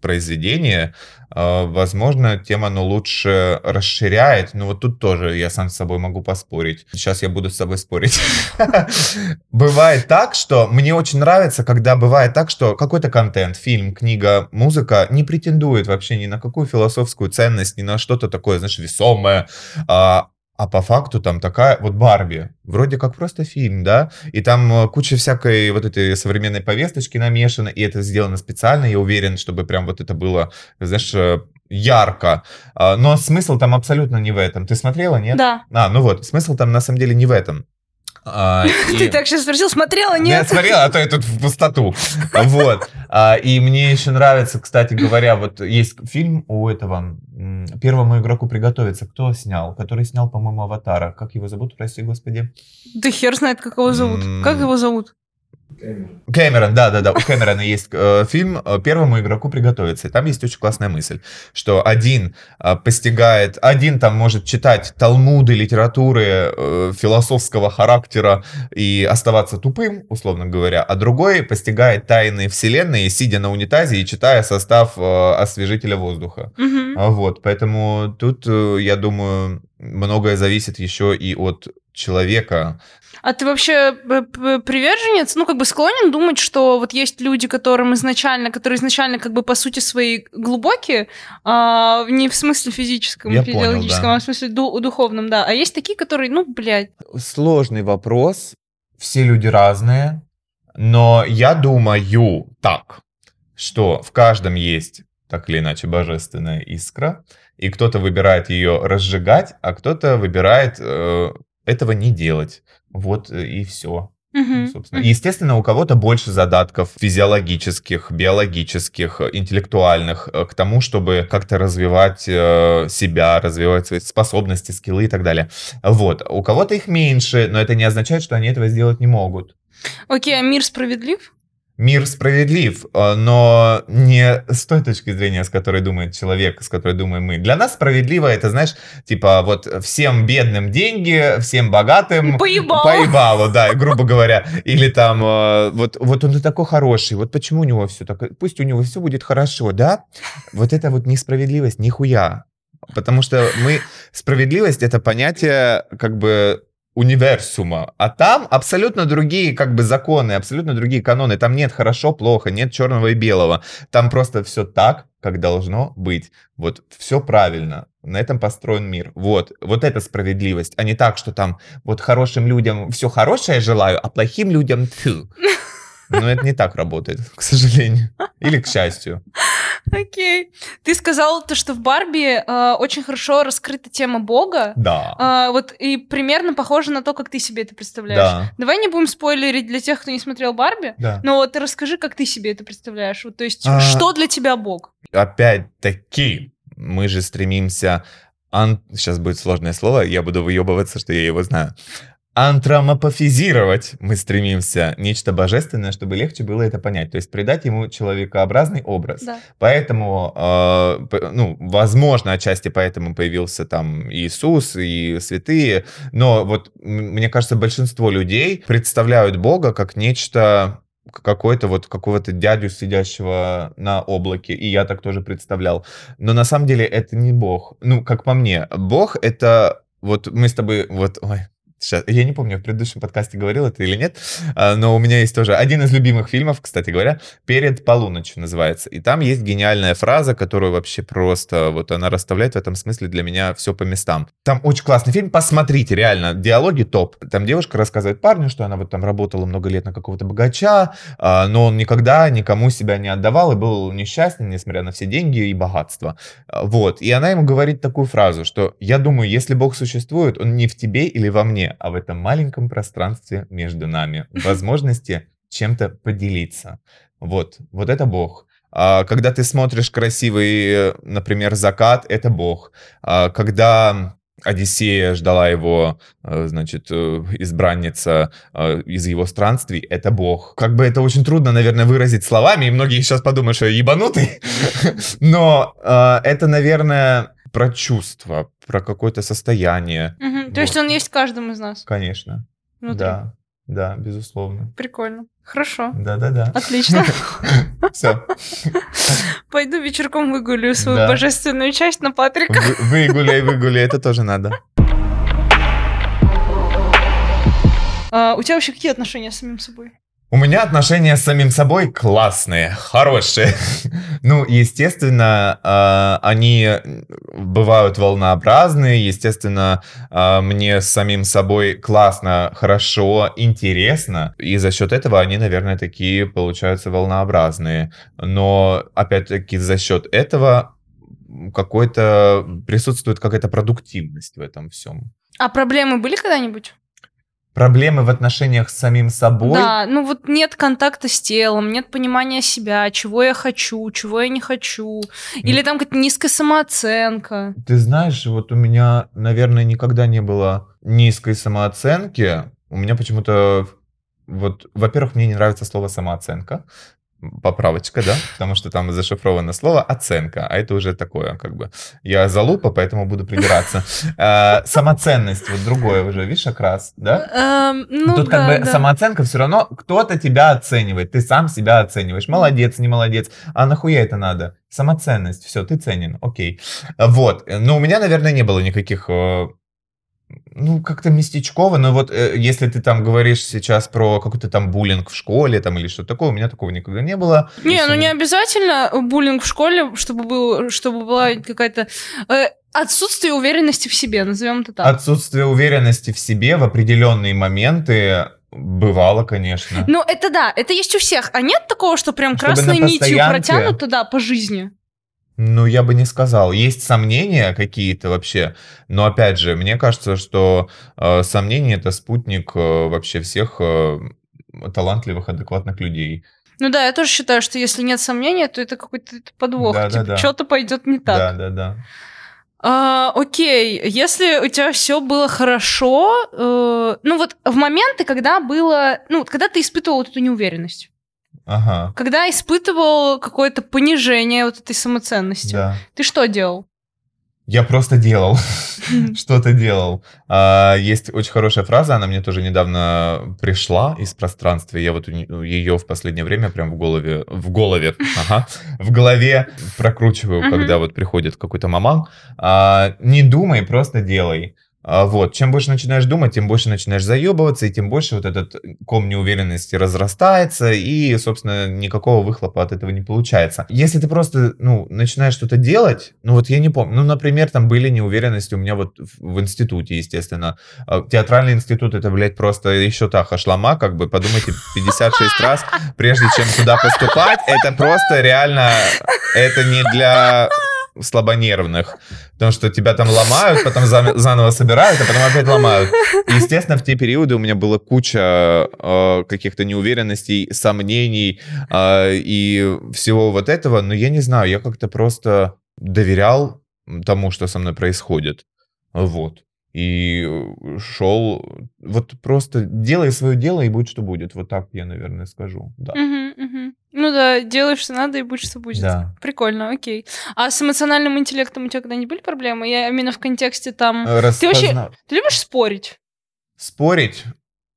произведение, э, возможно, тем оно лучше расширяет. Ну вот тут тоже я сам с собой могу поспорить. Сейчас я буду с собой спорить. Бывает так, что мне очень нравится, когда бывает так, что какой-то контент, фильм, книга, музыка не претендует вообще ни на какую философскую ценность, ни на что-то такое, знаешь, весомое, а, по факту там такая, вот Барби, вроде как просто фильм, да, и там э, куча всякой вот этой современной повесточки намешана, и это сделано специально, я уверен, чтобы прям вот это было, знаешь, э, ярко. А, Но смысл там абсолютно не в этом. Ты смотрела, нет? Да. А, ну вот, смысл там на самом деле не в этом. А, и- Ты так сейчас спросил, смотрела, ну, Я нет? смотрел, а то я тут в пустоту. Вот. А, И мне еще нравится, кстати говоря, вот есть фильм у этого первому игроку приготовиться. Кто снял? Который снял, по-моему, Аватара. Как его зовут, прости господи? Да хер знает, как его зовут. Как его зовут? Кэмерон, да, да, да. У Кэмерона есть э, фильм э, «Первому игроку приготовиться». И там есть очень классная мысль, что один э, постигает, один там может читать талмуды, литературы э, философского характера и оставаться тупым, условно говоря, а другой постигает тайны вселенной, сидя на унитазе и читая состав э, освежителя воздуха. А Вот, поэтому тут, э, я думаю, многое зависит еще и от человека. А ты вообще приверженец, ну, как бы склонен думать, что вот есть люди, которым изначально, которые изначально, как бы, по сути своей глубокие, а, не в смысле физическом, Я понял, физиологическом, да. а в смысле ду- духовном, да. А есть такие, которые, ну, блядь, Сложный вопрос. Все люди разные. Но я думаю так, что в каждом есть так или иначе божественная искра, и кто-то выбирает ее разжигать, а кто-то выбирает э, этого не делать. Вот э, и все. Собственно. Естественно, у кого-то больше задатков физиологических, биологических, э, интеллектуальных э, к тому, чтобы как-то развивать себя, развивать свои способности, скиллы и так далее. Вот. У кого-то их меньше, но это не означает, что они этого сделать не могут. Окей, а мир справедлив? Мир справедлив, э, но не с той точки зрения, с которой думает человек, с которой думаем мы. Для нас справедливо это, знаешь, типа вот всем бедным деньги, всем богатым Поебало. поебало, да, грубо говоря. Или там э, вот, вот он такой хороший, вот почему у него все так, пусть у него все будет хорошо, да? Вот это вот несправедливость, нихуя. Потому что мы, справедливость это понятие как бы универсума, а там абсолютно другие как бы законы, абсолютно другие каноны. Там нет хорошо, плохо, нет черного и белого. Там просто все так, как должно быть. Вот все правильно. На этом построен мир. Вот, вот это справедливость, а не так, что там вот хорошим людям все хорошее желаю, а плохим людям тьфу. Но это не так работает, к сожалению. Или к счастью. Окей. Ты сказал то, что в Барби э, очень хорошо раскрыта тема Бога. Да. А, вот и примерно похоже на то, как ты себе это представляешь. Да. Давай не будем спойлерить для тех, кто не смотрел Барби. Да. Но вот расскажи, как ты себе это представляешь. Вот, то есть, А. что для тебя Бог? Опять-таки, мы же стремимся... ан- Сейчас будет сложное слово, я буду выебываться, что я его знаю. Антромопофизировать мы стремимся нечто божественное, чтобы легче было это понять. То есть придать ему человекообразный образ. Да. Поэтому, э, ну, возможно, отчасти поэтому появился там Иисус и святые, но вот мне кажется, большинство людей представляют Бога как нечто какой-то вот какого-то дядю, сидящего на облаке, и я так тоже представлял. Но на самом деле это не Бог. Ну, как по мне, Бог — это вот мы с тобой вот... Ой, Сейчас, я не помню, в предыдущем подкасте говорил это или нет, а, но у меня есть тоже один из любимых фильмов, кстати говоря, «Перед полуночью» называется. И там есть гениальная фраза, которую вообще просто, вот она расставляет в этом смысле для меня все по местам. Там очень классный фильм, посмотрите, реально, диалоги топ. Там девушка рассказывает парню, что она вот там работала много лет на какого-то богача, а, но он никогда никому себя не отдавал и был несчастен, несмотря на все деньги и богатство. А, Вот. И она ему говорит такую фразу, что я думаю, если Бог существует, он не в тебе или во мне, а в этом маленьком пространстве между нами. Возможности чем-то поделиться. Вот. Вот это Бог. А, Когда ты смотришь красивый, э, например, закат, это Бог. А, Когда Одиссея ждала его, э, значит, э, избранница из его странствий, это Бог. Как бы это очень трудно, наверное, выразить словами, и многие сейчас подумают, что я ебанутый, но это, наверное, про чувство, про какое-то состояние, Мгм. То есть Вот. он есть в каждом из нас. конечно. внутри. Да, да, безусловно. Прикольно. Хорошо. Да-да-да. Отлично. Все. Пойду вечерком выгулю свою Да. божественную часть на Патрика. Выгуляй, выгуляй, это тоже надо. А, у тебя вообще какие отношения с самим собой? У меня отношения с самим собой классные, хорошие. Ну, естественно, э, они бывают волнообразные. Естественно, э, мне с самим собой классно, хорошо, интересно. И за счет этого они, наверное, такие получаются волнообразные. Но, опять-таки, за счет этого какой-то присутствует какая-то продуктивность в этом всем. А проблемы были когда-нибудь? Проблемы в отношениях с самим собой. Да, ну вот нет контакта с телом, нет понимания себя, чего я хочу, чего я не хочу. Или там какая-то низкая самооценка. Ты знаешь, вот у меня, наверное, никогда не было низкой самооценки. У меня почему-то вот, во-первых, мне не нравится слово самооценка, поправочка, да, потому что там зашифровано слово оценка, а это уже такое, как бы, я залупа, поэтому буду придираться. А, самоценность, вот другое уже, видишь, окрас, да? Эм, ну, Тут как бы самооценка все равно, кто-то тебя оценивает, ты сам себя оцениваешь, молодец, не молодец, а нахуя это надо? Самоценность, все, ты ценен, окей. Вот, но у меня, наверное, не было никаких э, ну, как-то местечково, но вот э, если ты там говоришь сейчас про какой-то там буллинг в школе там или что-то такое, у меня такого никогда не было. Не, ну Если- не обязательно буллинг в школе, чтобы, был, чтобы была какая-то... э, отсутствие уверенности в себе, назовем это так. Отсутствие уверенности в себе в определенные моменты бывало, конечно. Ну, это да, это есть у всех. А нет такого, что прям Чтобы красной нитью протянуто, да, по жизни? Ну, я бы не сказал. Есть сомнения какие-то вообще, но опять же, мне кажется, что э, сомнения это спутник э, вообще всех э, талантливых, адекватных людей. Ну да, я тоже считаю, что если нет сомнения, то это какой-то подвох. Да, да, типа, да. что-то пойдет не так. Да, да, да. А, окей, если у тебя все было хорошо, э, ну вот в моменты, когда было, ну когда ты испытывал вот эту неуверенность, Ага. когда испытывал какое-то понижение вот этой самоценности, Да. ты что делал? Я просто делал, что-то делал. А, Есть очень хорошая фраза, она мне тоже недавно пришла из пространства. Я вот ее в последнее время прям в голове, в голове, ага, в голове прокручиваю, когда вот приходит какой-то маман. А, Не думай, просто делай. А, Вот, чем больше начинаешь думать, тем больше начинаешь заебываться, и тем больше вот этот ком неуверенности разрастается, и, собственно, никакого выхлопа от этого не получается. Если ты просто, ну, начинаешь что-то делать, ну, вот я не помню, ну, например, там были неуверенности у меня вот в, в институте, естественно. А, Театральный институт, это, блядь, просто еще та хашлама, как бы, подумайте 56 раз, прежде чем туда поступать, это просто реально, это не для слабонервных, потому что тебя там ломают, потом за- заново собирают, а потом опять ломают. И, естественно, в те периоды у меня была куча э, каких-то неуверенностей, сомнений э, и всего вот этого, но я не знаю, я как-то просто доверял тому, что со мной происходит. Вот. И э, шел, вот просто делай свое дело и будь что будет. Вот так я, наверное, скажу. Да. Мгм, мгм. Ну да, делай, что надо, и будь, что будет. Да. Прикольно, окей. А с эмоциональным интеллектом у тебя когда-нибудь были проблемы? Я именно в контексте там... Э, Ты вообще- Ты любишь спорить? Спорить?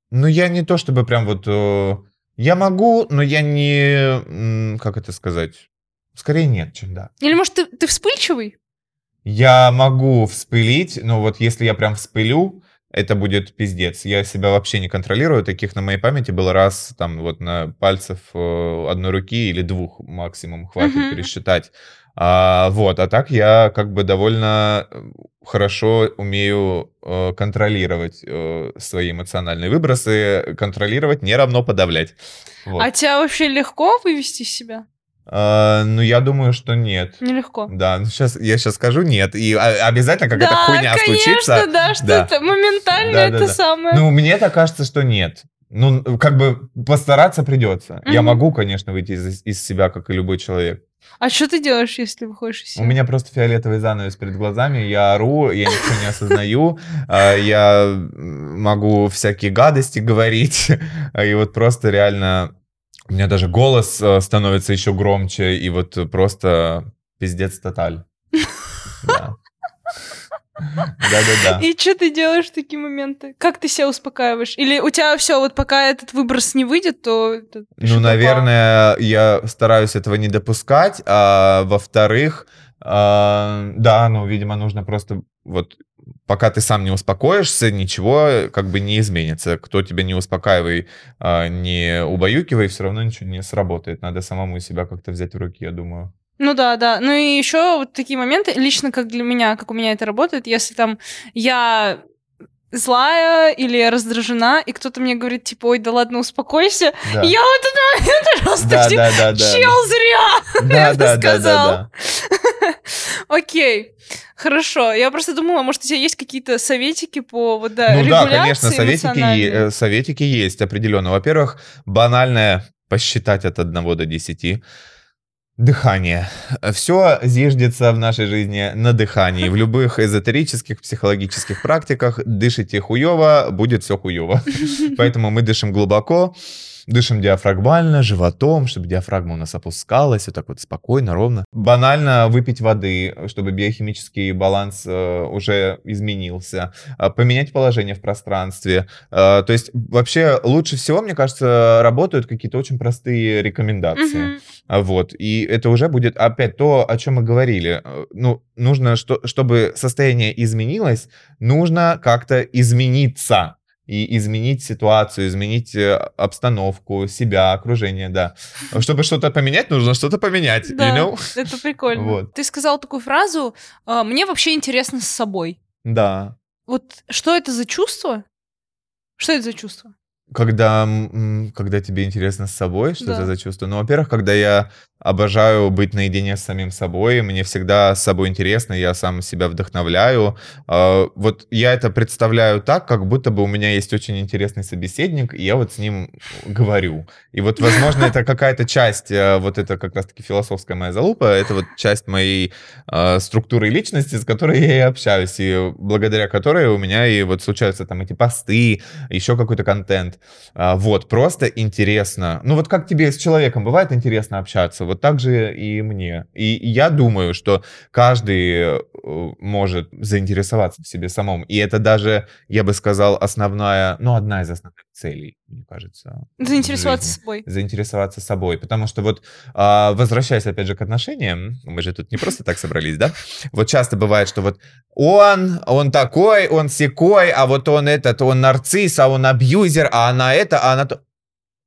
Ну, я не то чтобы прям вот... э, Я могу, но я не... Как это сказать? Скорее нет, чем да. Или, может, ты, ты вспыльчивый? Я могу вспылить, но вот если я прям вспылю, это будет пиздец. Я себя вообще не контролирую. Таких на моей памяти было раз, там, вот на пальцев э, одной руки или двух максимум хватит Мгм. пересчитать. А, вот, а так я как бы довольно э, хорошо умею э, контролировать э, свои эмоциональные выбросы. Контролировать не равно подавлять. Вот. А тебя вообще легко вывести из себя? А, ну, я думаю, что нет. Нелегко. Да, ну сейчас я сейчас скажу нет, и обязательно какая-то да, хуйня конечно, случится. да, что Да. это моментально Да, это да. самое. Ну, мне так кажется, что нет. Ну, как бы постараться придется. Я Мгм. могу, конечно, выйти из, из себя, как и любой человек. А что ты делаешь, если выходишь из себя? У меня просто фиолетовый занавес перед глазами, я ору, я ничего не осознаю, а, я могу всякие гадости говорить, и вот просто реально у меня даже голос э, становится еще громче, и вот просто пиздец тоталь. Да. Да-да-да. И что ты делаешь в такие моменты? Как ты себя успокаиваешь? Или у тебя все, вот пока этот выброс не выйдет, то... Ну, наверное, я стараюсь этого не допускать. А во-вторых, а, да, ну, видимо, нужно просто вот пока ты сам не успокоишься, ничего как бы не изменится. Кто тебя не успокаивай, а, не убаюкивай, все равно ничего не сработает. Надо самому себя как-то взять в руки, я думаю. Ну да, да. Ну и еще вот такие моменты, лично как для меня, как у меня это работает, если там я злая или раздражена, и кто-то мне говорит, типа, ой, да ладно, успокойся. Да. Я в этот момент просто да, типа, да, да, да. чел зря. Да, это да, да, сказал. да, да. Окей, хорошо. Я просто думала, может, у тебя есть какие-то советики по вот, да, Ну да, регуляции конечно, советики, э, советики есть определенно. Во-первых, банальное посчитать от 1 до 10. Дыхание. Все зиждется в нашей жизни на дыхании. В любых эзотерических, психологических практиках дышите хуево, будет все хуево. Поэтому мы дышим глубоко, Дышим диафрагмально, животом, чтобы диафрагма у нас опускалась, вот так вот спокойно, ровно. Банально выпить воды, чтобы биохимический баланс э, уже изменился. Э, поменять положение в пространстве. Э, то есть вообще лучше всего, мне кажется, работают какие-то очень простые рекомендации. Mm-hmm. Вот. И это уже будет опять то, о чем мы говорили. Э, ну, нужно, что, чтобы состояние изменилось, нужно как-то измениться и изменить ситуацию, изменить э, обстановку, себя, окружение, да. Чтобы что-то поменять, нужно что-то поменять, да, you know? это прикольно. Вот. Ты сказал такую фразу, «А, мне вообще интересно с собой. Да. Вот что это за чувство? Что это за чувство? Когда, когда тебе интересно с собой, что да. это за чувство? Ну, во-первых, когда я обожаю быть наедине с самим собой, мне всегда с собой интересно, я сам себя вдохновляю. А, вот я это представляю так, как будто бы у меня есть очень интересный собеседник, и я вот с ним говорю. И вот, возможно, это какая-то часть, э, вот это как раз-таки философская моя залупа, это вот часть моей а, структуры личности, с которой я и общаюсь, и благодаря которой у меня и вот случаются там эти посты, еще какой-то контент. А, вот, просто интересно. Ну вот как тебе с человеком бывает интересно общаться? Вот так же и мне. И я думаю, что каждый э, может заинтересоваться в себе самом. И это даже, я бы сказал, основная, ну, одна из основных целей, мне кажется. Заинтересоваться собой. Заинтересоваться собой. Потому что вот, а, возвращаясь опять же к отношениям, мы же тут не просто так собрались, да? Вот часто бывает, что вот он, он такой, он секой, а вот он этот, он нарцисс, а он абьюзер, а она это, а она то.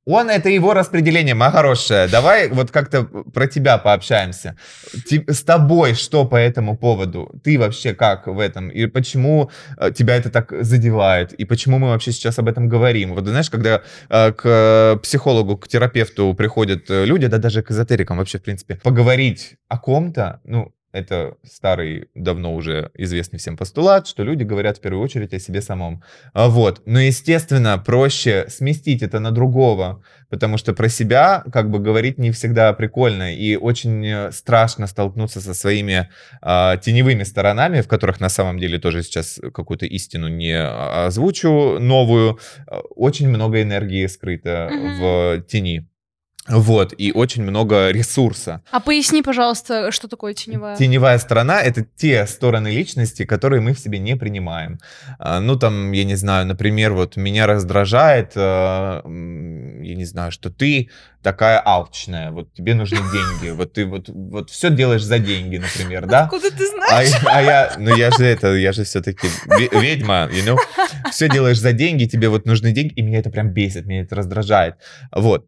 Он это его распределение, моя хорошая. Давай вот как-то про тебя пообщаемся. С тобой что по этому поводу? Ты вообще как в этом? И почему э, тебя это так задевает? И почему мы вообще сейчас об этом говорим? Вот знаешь, когда э, к психологу, к терапевту приходят э, люди, да даже к эзотерикам вообще, в принципе, поговорить о ком-то, ну, это старый, давно уже известный всем постулат, что люди говорят в первую очередь о себе самом. А вот. Но, естественно, проще сместить это на другого, потому что про себя как бы говорить не всегда прикольно, и очень э, страшно столкнуться со своими а, теневыми сторонами, в которых на самом деле тоже сейчас какую-то истину не озвучу новую. Очень много энергии скрыто mm-hmm. в тени. Вот, и очень много ресурса. А поясни, пожалуйста, что такое теневая? Теневая сторона — это те стороны личности, которые мы в себе не принимаем. А, ну, там, я не знаю, например, вот меня раздражает, а, я не знаю, что ты такая алчная, вот тебе нужны деньги, вот ты вот, вот все делаешь за деньги, например, да? Откуда ты знаешь? А, а я, ну я же это, я же все-таки ведьма, you know? Все делаешь за деньги, тебе вот нужны деньги, и меня это прям бесит, меня это раздражает. Вот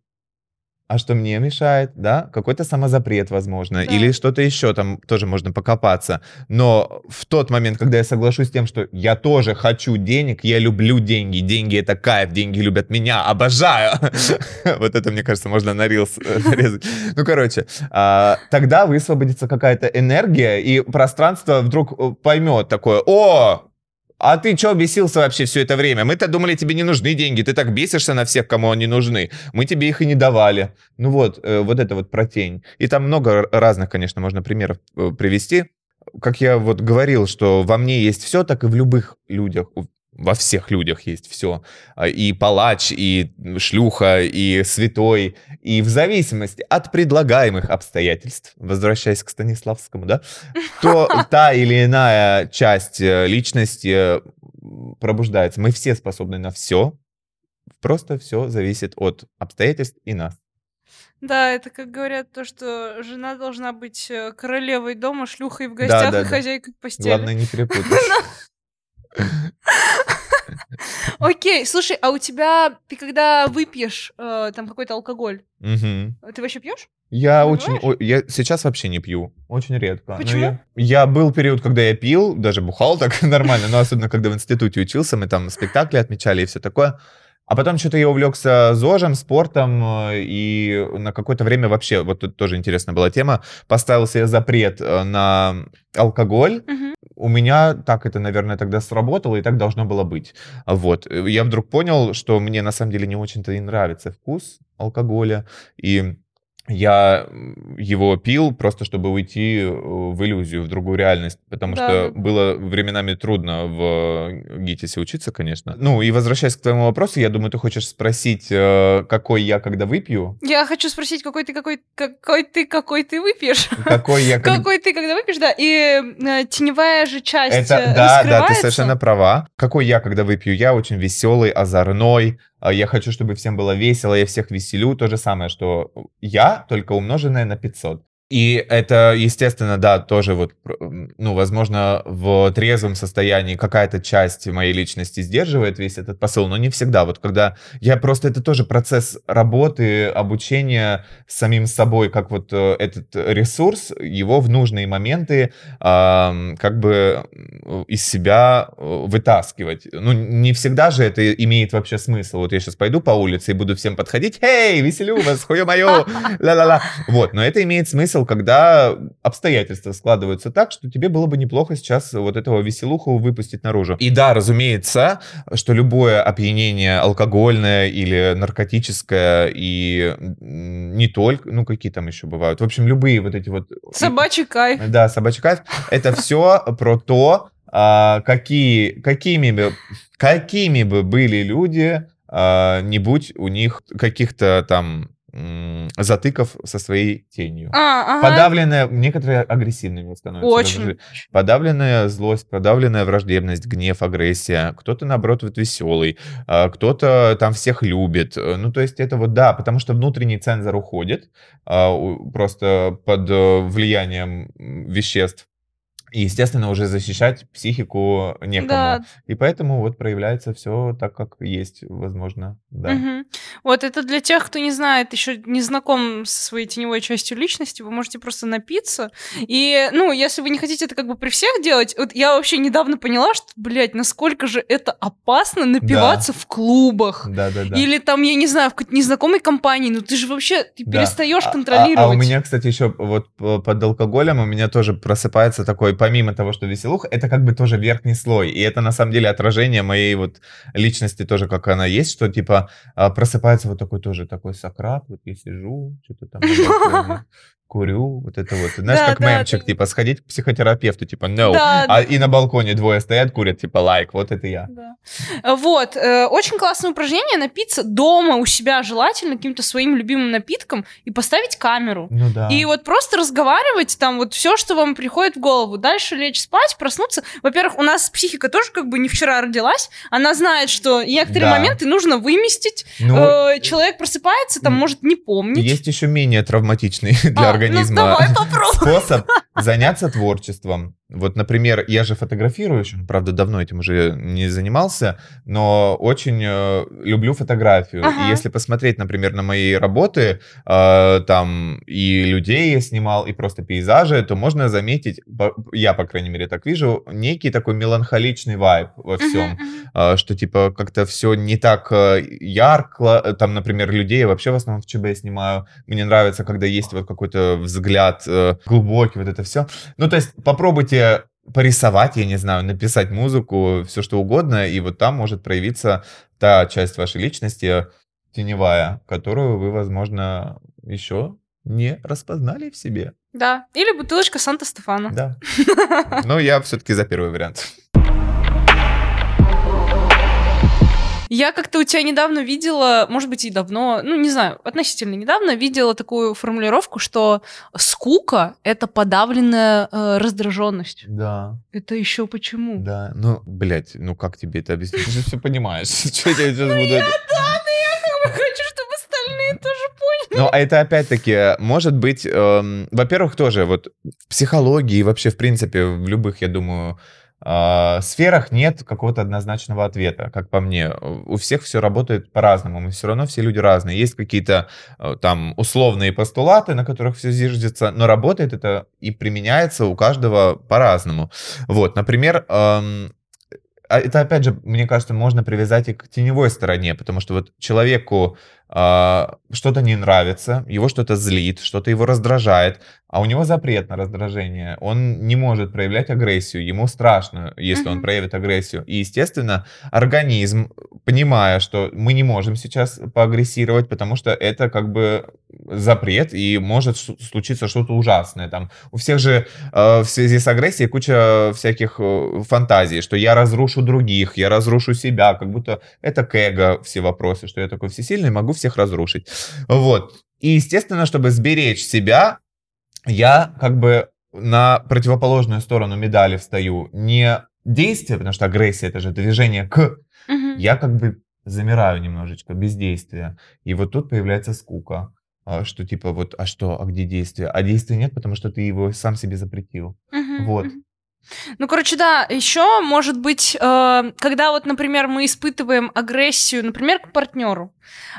а что мне мешает, да, какой-то самозапрет, возможно, да. или что-то еще там тоже можно покопаться. Но в тот момент, когда я соглашусь с тем, что я тоже хочу денег, я люблю деньги, деньги это кайф, деньги любят меня, обожаю. Вот это, мне кажется, можно на рилс э, нарезать. Ну, короче, а, тогда высвободится какая-то энергия, и пространство вдруг э, поймет такое, о, а ты что бесился вообще все это время? Мы-то думали, тебе не нужны деньги. Ты так бесишься на всех, кому они нужны. Мы тебе их и не давали. Ну вот, э, вот это вот про тень. И там много разных, конечно, можно примеров э, привести. Как я вот говорил, что во мне есть все, так и в любых людях, во всех людях есть все. А, и палач, и шлюха, и святой. И в зависимости от предлагаемых обстоятельств, возвращаясь к Станиславскому, да, то та или иная часть э, личности пробуждается. Мы все способны на все. Просто все зависит от обстоятельств и нас. Да, это как говорят то, что жена должна быть э, королевой дома, шлюхой в гостях да, да, и хозяйкой постели. Главное не перепутать. Окей, слушай, а у тебя, ты когда выпьешь э, там какой-то алкоголь, ты вообще пьешь? Я очень, я сейчас вообще не пью, очень редко. Почему? Я, я был период, когда я пил, даже бухал так нормально, но особенно когда в институте учился, мы там спектакли отмечали и все такое. А потом что-то я увлекся ЗОЖем, спортом, э, и на какое-то время вообще, вот тут тоже интересная была тема, поставил себе запрет э, на алкоголь. Угу. У меня так это, наверное, тогда сработало, и так должно было быть. Вот. Я вдруг понял, что мне на самом деле не очень-то и нравится вкус алкоголя, и я его пил просто, чтобы уйти э, в иллюзию, в другую реальность, потому Да, что было временами трудно в ГИТИСе учиться, конечно. Ну, и возвращаясь к твоему вопросу, я думаю, ты хочешь спросить, э, какой я, когда выпью? Я хочу спросить, какой ты, какой, какой ты, какой ты выпьешь? Какой я. Какой ты, когда выпьешь, да. И э, теневая же часть Это, э, да, да, ты совершенно права. Какой я, когда выпью? Я очень веселый, озорной. А Я хочу, чтобы всем было весело, я всех веселю. То же самое, что я, только умноженное на 500. И это, естественно, да, тоже вот, ну, возможно, в трезвом состоянии какая-то часть моей личности сдерживает весь этот посыл, но не всегда. Вот когда я просто, это тоже процесс работы, обучения самим собой, как вот э, этот ресурс, его в нужные моменты ам, как бы из себя э, вытаскивать. Ну, не всегда же это имеет вообще смысл. Вот я сейчас пойду по улице и буду всем подходить, «Эй, веселю вас, хуё моё, ла-ла-ла». Вот, но это имеет смысл, когда обстоятельства складываются так, что тебе было бы неплохо сейчас вот этого веселуху выпустить наружу. И да, разумеется, что любое опьянение алкогольное или наркотическое, и не только, ну какие там еще бывают, в общем, любые вот эти вот... Собачий кайф. Да, собачий кайф. Это все про то, а, какие, какими, бы, какими бы были люди, а, не будь у них каких-то там затыков со своей тенью. А, ага. Подавленная, некоторые агрессивными становятся. Очень. даже. Подавленная злость, подавленная враждебность, гнев, агрессия. Кто-то, наоборот, вот веселый, а, кто-то там всех любит. Э, Ну, то есть это вот, да, потому что внутренний цензор уходит а, просто под э, влиянием веществ. И, естественно, уже защищать психику некому. Да. И поэтому вот проявляется все так, как есть, возможно, да. Мгм. Вот это для тех, кто не знает, еще не знаком со своей теневой частью личности, вы можете просто напиться. И, ну, если вы не хотите это как бы при всех делать, вот я вообще недавно поняла, что, блядь, насколько же это опасно напиваться в клубах. Да-да-да. Или там, я не знаю, в какой-то незнакомой компании, ну ты же вообще ты Да. перестаешь А- а- контролировать. А, у меня, кстати, еще вот п- под алкоголем у меня тоже просыпается такой, помимо того, что веселуха, это как бы тоже верхний слой. И это на самом деле отражение моей вот личности тоже, как она есть, что типа а, просыпается вот такой тоже такой Сократ, вот я сижу, что-то там курю, вот это вот. Знаешь, Да, как да, мемчик, да. типа сходить к психотерапевту, типа no. Да, А и на балконе двое стоят, курят, типа лайк, вот это я. Да. Э, Вот, э, очень классное упражнение напиться дома у себя желательно каким-то своим любимым напитком и поставить камеру. Ну да. И вот просто разговаривать там вот все, что вам приходит в голову. Дальше лечь спать, проснуться. Во-первых, у нас психика тоже как бы не вчера родилась. Она знает, что некоторые Да. моменты нужно выместить. Ну, Э, Человек просыпается, там может не помнить. есть еще менее травматичный для А, организма. Ну, способ заняться творчеством. Вот, например, я же фотографирую, еще, правда, давно этим уже не занимался, но очень э, люблю фотографию. Ага. И если посмотреть, например, на мои работы, э, там и людей я снимал, и просто пейзажи, то можно заметить, я, по крайней мере, так вижу, некий такой меланхоличный вайб во всем. А, что типа как-то все не так э, ярко, там, например, людей я вообще в основном в ЧБ снимаю, мне нравится, когда есть вот какой-то взгляд э, глубокий, вот это все. Ну, то есть попробуйте порисовать, я не знаю, написать музыку, все что угодно, и вот там может проявиться та часть вашей личности теневая, которую вы, возможно, еще не распознали в себе. Да. Или бутылочка Санта-Стефана. Да. Но я все-таки за первый вариант. Я как-то у тебя недавно видела, может быть, и давно, ну, не знаю, относительно недавно видела такую формулировку, что скука — это подавленная э, раздраженность. Да. Это еще почему? Да, ну, блядь, ну как тебе это объяснить? Ты же все понимаешь. Что я сейчас Ну, буду... это- Хочу, чтобы остальные тоже поняли. Ну, а это опять-таки, может быть, эм, во-первых, тоже вот в психологии и вообще, в принципе, в любых, я думаю, сферах нет какого-то однозначного ответа, как по мне. У всех все работает по-разному, мы все равно все люди разные. Есть какие-то э, там условные постулаты, на которых все зиждется, но работает это и применяется у каждого по-разному. Вот, например, а это, опять же, мне кажется, можно привязать и к теневой стороне, потому что вот человеку а, что-то не нравится, его что-то злит, что-то его раздражает, а у него запрет на раздражение. Он не может проявлять агрессию, ему страшно, если Мгм. он проявит агрессию. И, естественно, организм, понимая, что мы не можем сейчас поагрессировать, потому что это как бы запрет, и может случиться что-то ужасное. Там, у всех же э, в связи с агрессией куча всяких э, фантазий, что я разрушу других, я разрушу себя, как будто это к эго все вопросы, что я такой всесильный, могу всех разрушить. Вот. И, естественно, чтобы сберечь себя, я как бы на противоположную сторону медали встаю. Не действие, потому что агрессия это же движение к. Мгм. Я как бы замираю немножечко, бездействие. И вот тут появляется скука. а, Что типа вот, а что, а где действие? А действия нет, потому что ты его сам себе запретил. Мгм, Вот. Ну, короче, да, еще может быть, э, когда вот, например, мы испытываем агрессию, например, к партнеру,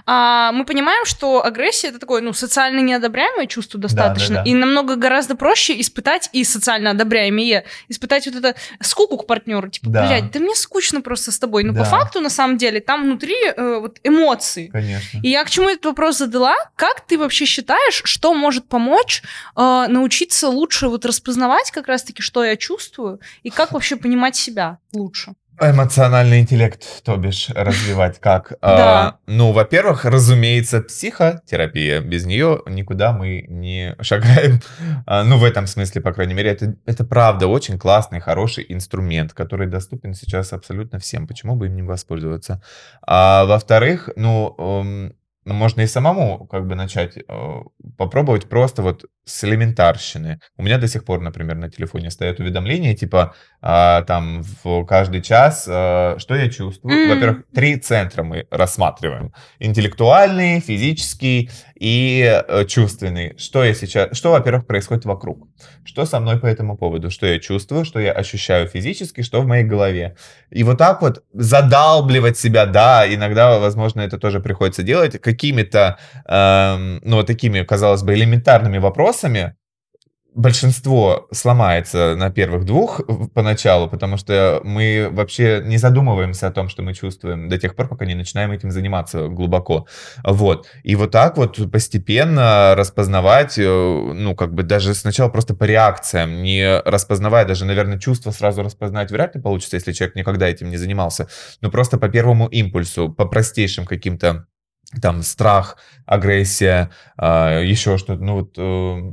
а, мы понимаем, что агрессия это такое, ну, социально неодобряемое чувство достаточно, да, да. и намного гораздо проще испытать и социально одобряемые, испытать вот это скуку к партнеру, типа, Да. блядь, да мне скучно просто с тобой, но Да. по факту, на самом деле, там внутри э, вот эмоции. Конечно. И я к чему этот вопрос задала? Как ты вообще считаешь, что может помочь э, научиться лучше вот распознавать как раз-таки, что я чувствую, и как вообще понимать себя лучше? Эмоциональный интеллект, то бишь, развивать как? Да. А, ну, во-первых, разумеется, психотерапия. Без нее никуда мы не шагаем. А, ну, в этом смысле, по крайней мере, это, это правда очень классный, хороший инструмент, который доступен сейчас абсолютно всем. Почему бы им не воспользоваться? А, во-вторых, ну, эм, ну, можно и самому как бы начать э, попробовать просто вот с элементарщины. У меня до сих пор, например, на телефоне стоят уведомления, типа а, там в каждый час, а, что я чувствую. М. Во-первых, три центра мы рассматриваем. Интеллектуальный, физический и э, чувственный. Что я сейчас, что, во-первых, происходит вокруг. Что со мной по этому поводу. Что я чувствую, что я ощущаю физически, что в моей голове. И вот так вот задалбливать себя, да, иногда, возможно, это тоже приходится делать, какими-то, эм, ну, такими, казалось бы, элементарными вопросами, большинство сломается на первых двух поначалу, потому что мы вообще не задумываемся о том, что мы чувствуем до тех пор, пока не начинаем этим заниматься глубоко. Вот. И вот так вот постепенно распознавать, э, ну, как бы даже сначала просто по реакциям, не распознавая даже, наверное, чувства сразу распознать вряд ли получится, если человек никогда этим не занимался, но просто по первому импульсу, по простейшим каким-то там страх, агрессия, а, еще что-то, ну вот э,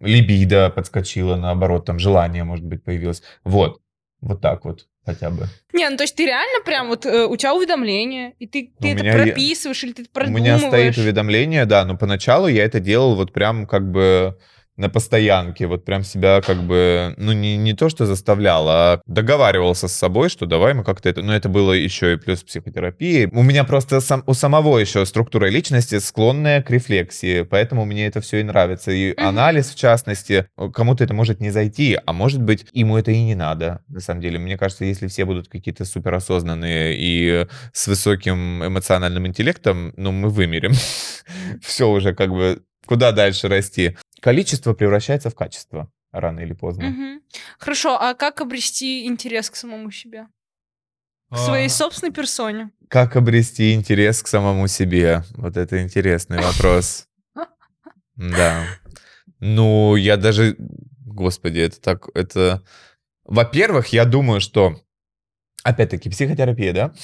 либидо подскочило, наоборот, там желание, может быть, появилось. Вот, вот так вот хотя бы. Не, ну то есть ты реально прям вот, э, у тебя уведомление, и ты, ты У это прописываешь, или ты У продумываешь? меня стоит уведомление, да, но поначалу я это делал вот прям как бы на постоянке, вот прям себя как бы, ну не, не то, что заставлял, а договаривался с собой, что давай мы как-то это, ну это было еще и плюс психотерапии. У меня просто сам, у самого еще структура личности склонная к рефлексии, поэтому мне это все и нравится. И Мгм. анализ, в частности, кому-то это может не зайти, а может быть, ему это и не надо, на самом деле. Мне кажется, если все будут какие-то суперосознанные и с высоким эмоциональным интеллектом, ну, мы вымерем. Все уже как бы, куда дальше расти? Количество превращается в качество рано или поздно. Мгм. Хорошо, а как обрести интерес к самому себе? К своей А, собственной персоне? Как обрести интерес к самому себе? Вот это интересный вопрос. Да. Ну, я даже... Господи, это так... Это... Во-первых, я думаю, что... Опять-таки, психотерапия, да?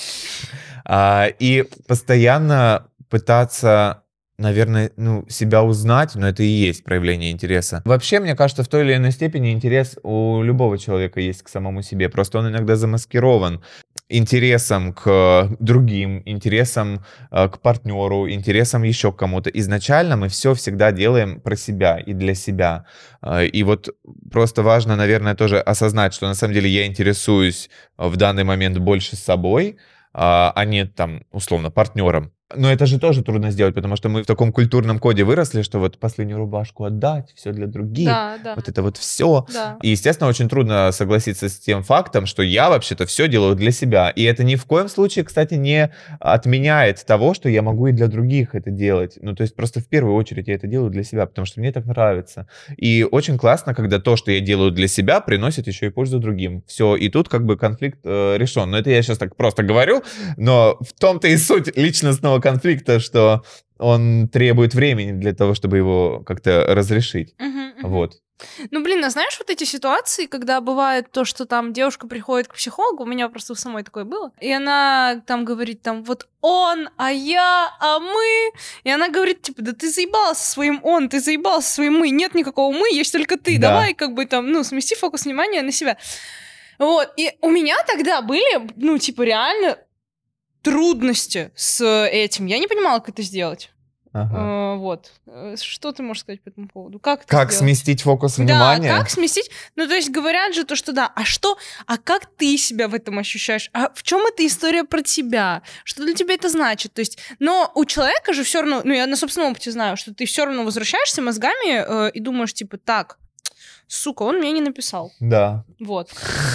А, и постоянно пытаться, наверное, ну, себя узнать, но это и есть проявление интереса. Вообще, мне кажется, в той или иной степени интерес у любого человека есть к самому себе. Просто он иногда замаскирован интересом к другим, интересом э, к партнеру, интересом еще к кому-то. Изначально мы все всегда делаем про себя и для себя. Э, И вот просто важно, наверное, тоже осознать, что на самом деле я интересуюсь в данный момент больше собой, а а не там, условно, партнером. Но это же тоже трудно сделать, потому что мы в таком культурном коде выросли, что вот последнюю рубашку отдать, все для других, Да, да. вот это вот все. Да. И, естественно, очень трудно согласиться с тем фактом, что я вообще-то все делаю для себя. И это ни в коем случае, кстати, не отменяет того, что я могу и для других это делать. Ну, то есть просто в первую очередь я это делаю для себя, потому что мне так нравится. И очень классно, когда то, что я делаю для себя, приносит еще и пользу другим. Все, и тут как бы конфликт э, решен. Но это я сейчас так просто говорю, но в том-то и суть личностного конфликта, что он требует времени для того, чтобы его как-то разрешить. Мгм, мгм. Вот. Ну, блин, а знаешь вот эти ситуации, когда бывает то, что там девушка приходит к психологу, у меня просто у самой такое было, и она там говорит, там, вот он, а я, а мы, и она говорит, типа, да ты заебался своим он, ты заебался своим мы, нет никакого мы, есть только ты, Да. давай, как бы там, ну, смести фокус внимания на себя. Вот, и у меня тогда были, ну, типа, реально трудности с этим. Я не понимала, как это сделать. Ага. Э, Вот. Э, Что ты можешь сказать по этому поводу? Как Как сделать? сместить фокус внимания? Да, как сместить? Ну, то есть говорят же то, что да, а что, а как ты себя в этом ощущаешь? А в чем эта история про тебя? Что для тебя это значит? То есть, но у человека же все равно, ну, я на собственном опыте знаю, что ты все равно возвращаешься мозгами э, и думаешь, типа, так, сука, он мне не написал. Да, Вот.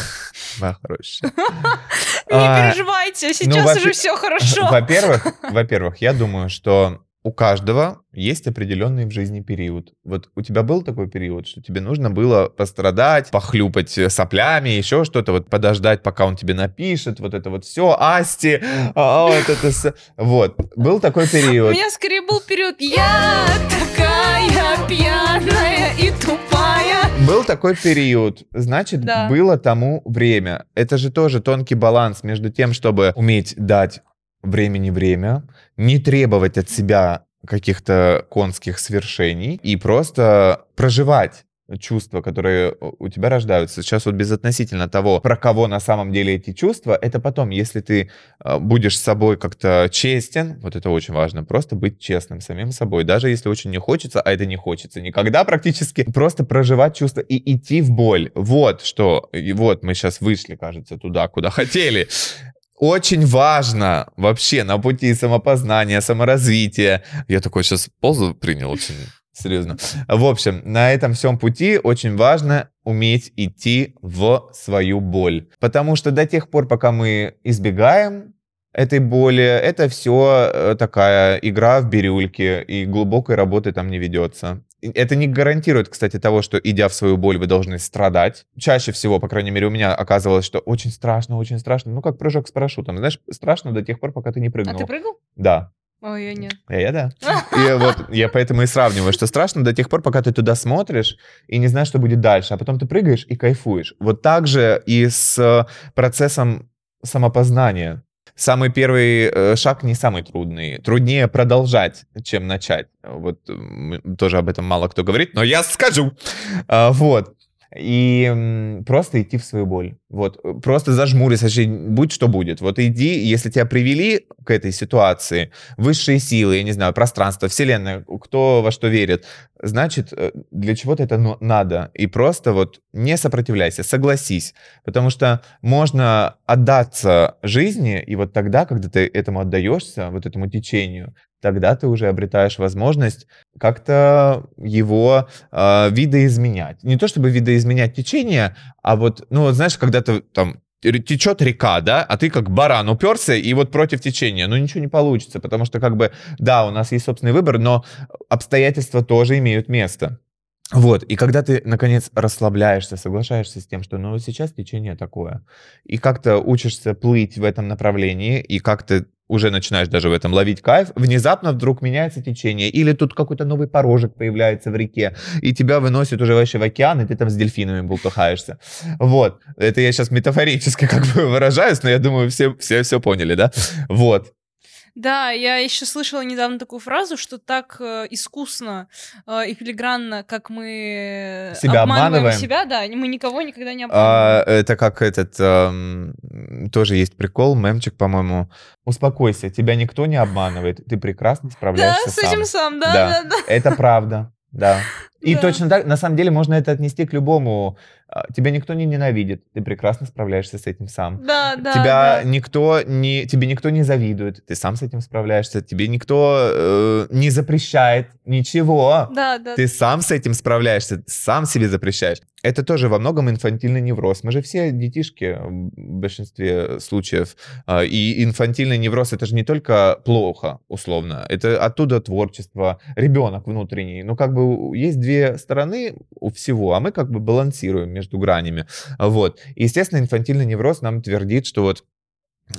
да, хорошая. Не А, переживайте, сейчас во-пе- уже все хорошо. Во-первых, во-первых, я думаю, что у каждого есть определенный в жизни период. Вот у тебя был такой период, что тебе нужно было пострадать, похлюпать соплями, еще что-то, вот подождать, пока он тебе напишет, вот это вот все, Асти, а, вот это с- Вот, был такой У период. меня скорее был период «Я такая пьяная и тупая». Был такой период, значит, Да. было тому время. Это же тоже тонкий баланс между тем, чтобы уметь дать времени время, не требовать от себя каких-то конских свершений и просто проживать чувства, которые у тебя рождаются. Сейчас вот безотносительно того, про кого на самом деле эти чувства, это потом, если ты э, будешь с собой как-то честен, вот это очень важно, просто быть честным самим собой, даже если очень не хочется, а это не хочется никогда практически, просто проживать чувства и идти в боль. Вот что, и вот мы сейчас вышли, кажется, туда, куда хотели. Очень важно вообще на пути самопознания, саморазвития. Я такой сейчас позу принял очень серьезно. В общем, на этом всем пути очень важно уметь идти в свою боль. Потому что до тех пор, пока мы избегаем этой боли, это все такая игра в бирюльке, и глубокой работы там не ведется. Это не гарантирует, кстати, того, что идя в свою боль, вы должны страдать. Чаще всего, по крайней мере, у меня оказывалось, что очень страшно, очень страшно. Ну, как прыжок с парашютом. Знаешь, страшно до тех пор, пока ты не А прыгнул. ты прыгал? Да. Ой, я нет. А я да. И вот я поэтому и сравниваю, что страшно до тех пор, пока ты туда смотришь и не знаешь, что будет дальше, а потом ты прыгаешь и кайфуешь. Вот так же и с э, процессом самопознания. Самый первый э, шаг не самый трудный. Труднее продолжать, чем начать. Вот тоже об этом мало кто говорит, но я скажу. А, Вот. И просто идти в свою боль. Вот. э, Просто зажмуриться, вообще будь что будет. Вот иди, если тебя привели к этой ситуации, высшие силы, я не знаю, пространство, вселенная, кто во что верит, значит, э, для чего-то это надо. И просто вот не сопротивляйся, согласись. Потому что можно отдаться жизни, и вот тогда, когда ты этому отдаешься, вот этому течению, тогда ты уже обретаешь возможность как-то его э, видоизменять. Не то чтобы видоизменять течение, а вот, ну, вот знаешь, когда ты там течет река, да, а ты как баран уперся и вот против течения, ну ничего не получится, потому что как бы, да, у нас есть собственный выбор, но обстоятельства тоже имеют место. Вот, и когда ты, наконец, расслабляешься, соглашаешься с тем, что, ну, вот сейчас течение такое, и как-то учишься плыть в этом направлении, и как-то уже начинаешь даже в этом ловить кайф, внезапно вдруг меняется течение, или тут какой-то новый порожек появляется в реке, и тебя выносит уже вообще в океан, и ты там с дельфинами бултыхаешься. Вот, это я сейчас метафорически как бы выражаюсь, но я думаю, все все, все поняли, да? Вот. Да, я еще слышала недавно такую фразу, что так э, искусно э, и филигранно, как мы Себя обманываем. себя, да, мы никого никогда не обманываем. А, это как этот, ам, тоже есть прикол, мемчик, по-моему. Успокойся, тебя никто не обманывает, ты прекрасно да, справляешься с этим сам. сам, да, Да. да, да. Это правда, да. И Да. точно так, на самом деле, можно это отнести к любому. А, Тебя никто не ненавидит, ты прекрасно справляешься с этим сам. Да, да, тебя да. никто не, тебе никто не завидует, ты сам с этим справляешься, тебе никто э, не запрещает ничего. Да, да. Ты сам с этим справляешься, сам себе запрещаешь. Это тоже во многом инфантильный невроз. Мы же все детишки в большинстве случаев. А, И инфантильный невроз это же не только плохо, условно. Это оттуда творчество, ребенок внутренний. Ну, как бы есть две стороны у всего, а мы как бы балансируем между гранями. Вот. И, естественно, инфантильный невроз нам твердит, что вот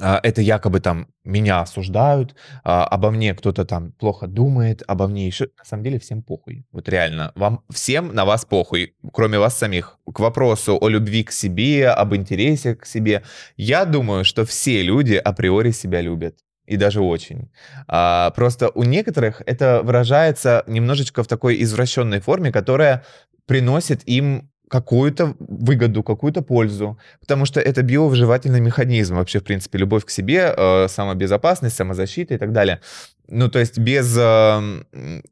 а, это якобы там меня осуждают, а, обо мне кто-то там плохо думает, обо мне еще. На самом деле всем похуй. Вот реально. Вам всем на вас похуй, кроме вас самих. К вопросу о любви к себе, об интересе к себе. Я думаю, что все люди априори себя любят. И даже очень. А, просто у некоторых это выражается немножечко в такой извращенной форме, которая приносит им какую-то выгоду, какую-то пользу, потому что это биовыживательный механизм, вообще, в принципе, любовь к себе, э, самобезопасность, самозащита и так далее. Ну, то есть без э,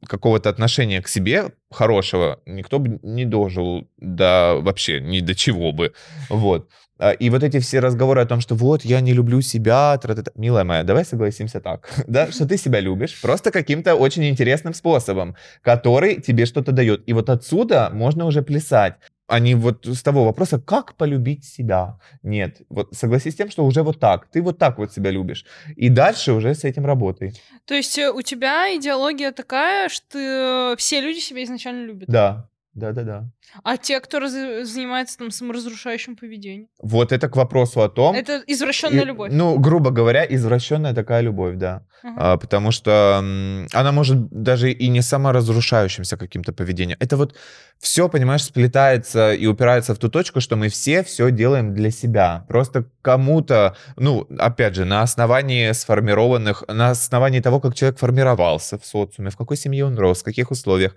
какого-то отношения к себе хорошего никто бы не дожил до вообще ни до чего бы, вот. А, и вот эти все разговоры о том, что вот, я не люблю себя, тра-та-та. милая моя, давай согласимся так, да, что ты себя любишь просто каким-то очень интересным способом, который тебе что-то дает. И вот отсюда можно уже плясать а не вот с того вопроса, как полюбить себя. Нет, вот согласись с тем, что уже вот так, ты вот так вот себя любишь. И дальше уже с этим работай. То есть э, у тебя идеология такая, что все люди себя изначально любят? Да, да-да-да. А те, кто раз... занимается там саморазрушающим поведением? Вот это к вопросу о том... Это извращенная и, любовь. Ну, грубо говоря, извращенная такая любовь, да. Uh-huh. А, потому что м, она может даже и не саморазрушающимся каким-то поведением. Это вот все, понимаешь, сплетается и упирается в ту точку, что мы все все делаем для себя. Просто кому-то, ну, опять же, на основании сформированных, на основании того, как человек формировался в социуме, в какой семье он рос, в каких условиях,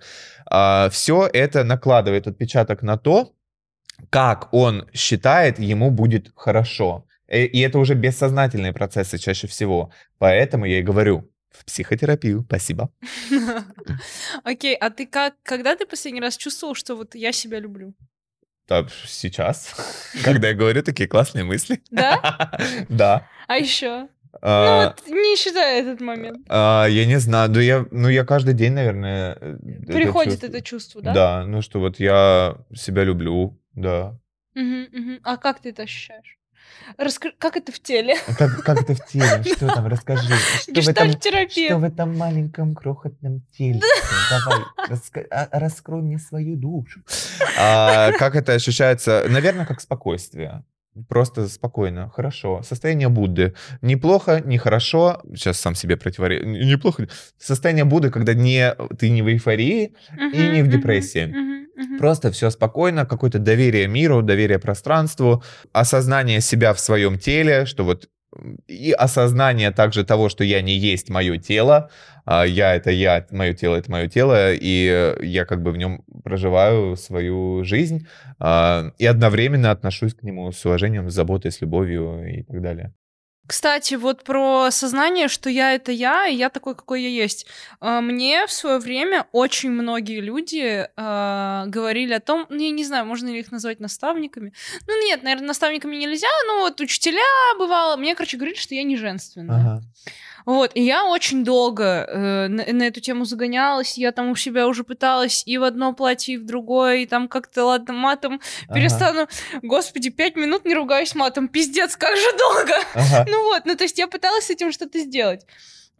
все это накладывает отпечаток на то, как он считает, ему будет хорошо. Э, и это уже бессознательные процессы чаще всего. Поэтому я и говорю, в психотерапию. Спасибо. Окей, а ты как, когда ты последний раз чувствовал, что вот я себя люблю? Да, сейчас, когда я говорю такие классные мысли. Да? Да. А еще? А, ну вот не считая этот момент. А, я не знаю, ну я, ну я каждый день, наверное... Э, Приходит это чувство, да? Да, ну что вот я себя люблю, да. А как ты это ощущаешь? Раска... Как это в теле? А как, как это в теле? Что там? Расскажи. Что в, этом, что в этом маленьком крохотном теле? Давай, раска... А, раскрой мне свою душу. А, как это ощущается? Наверное, как спокойствие. Просто спокойно, хорошо. Состояние Будды. Неплохо, не хорошо. Сейчас сам себе противоречу. Неплохо. Состояние Будды, когда не, ты не в эйфории uh-huh, и не в депрессии. Uh-huh, uh-huh, Просто все спокойно, какое-то доверие миру, доверие пространству, осознание себя в своем теле, что вот и осознание также того, что я не есть мое тело, а я это я, мое тело это мое тело, и я как бы в нем проживаю свою жизнь а, и одновременно отношусь к нему с уважением, с заботой, с любовью и так далее. Кстати, вот про сознание, что я это я, и я такой, какой я есть. А, мне в свое время очень многие люди э, говорили о том, ну, я не знаю, можно ли их назвать наставниками. Ну, нет, наверное, наставниками нельзя, но вот учителя бывало. Мне, короче, говорили, что я не женственная. Ага. Вот, и я очень долго э, на, на эту тему загонялась, я там у себя уже пыталась и в одно платье, и в другое, и там как-то, ладно, матом ага. перестану. Господи, пять минут не ругаюсь матом, пиздец, как же долго! Ага. Ну вот, ну то есть я пыталась с этим что-то сделать.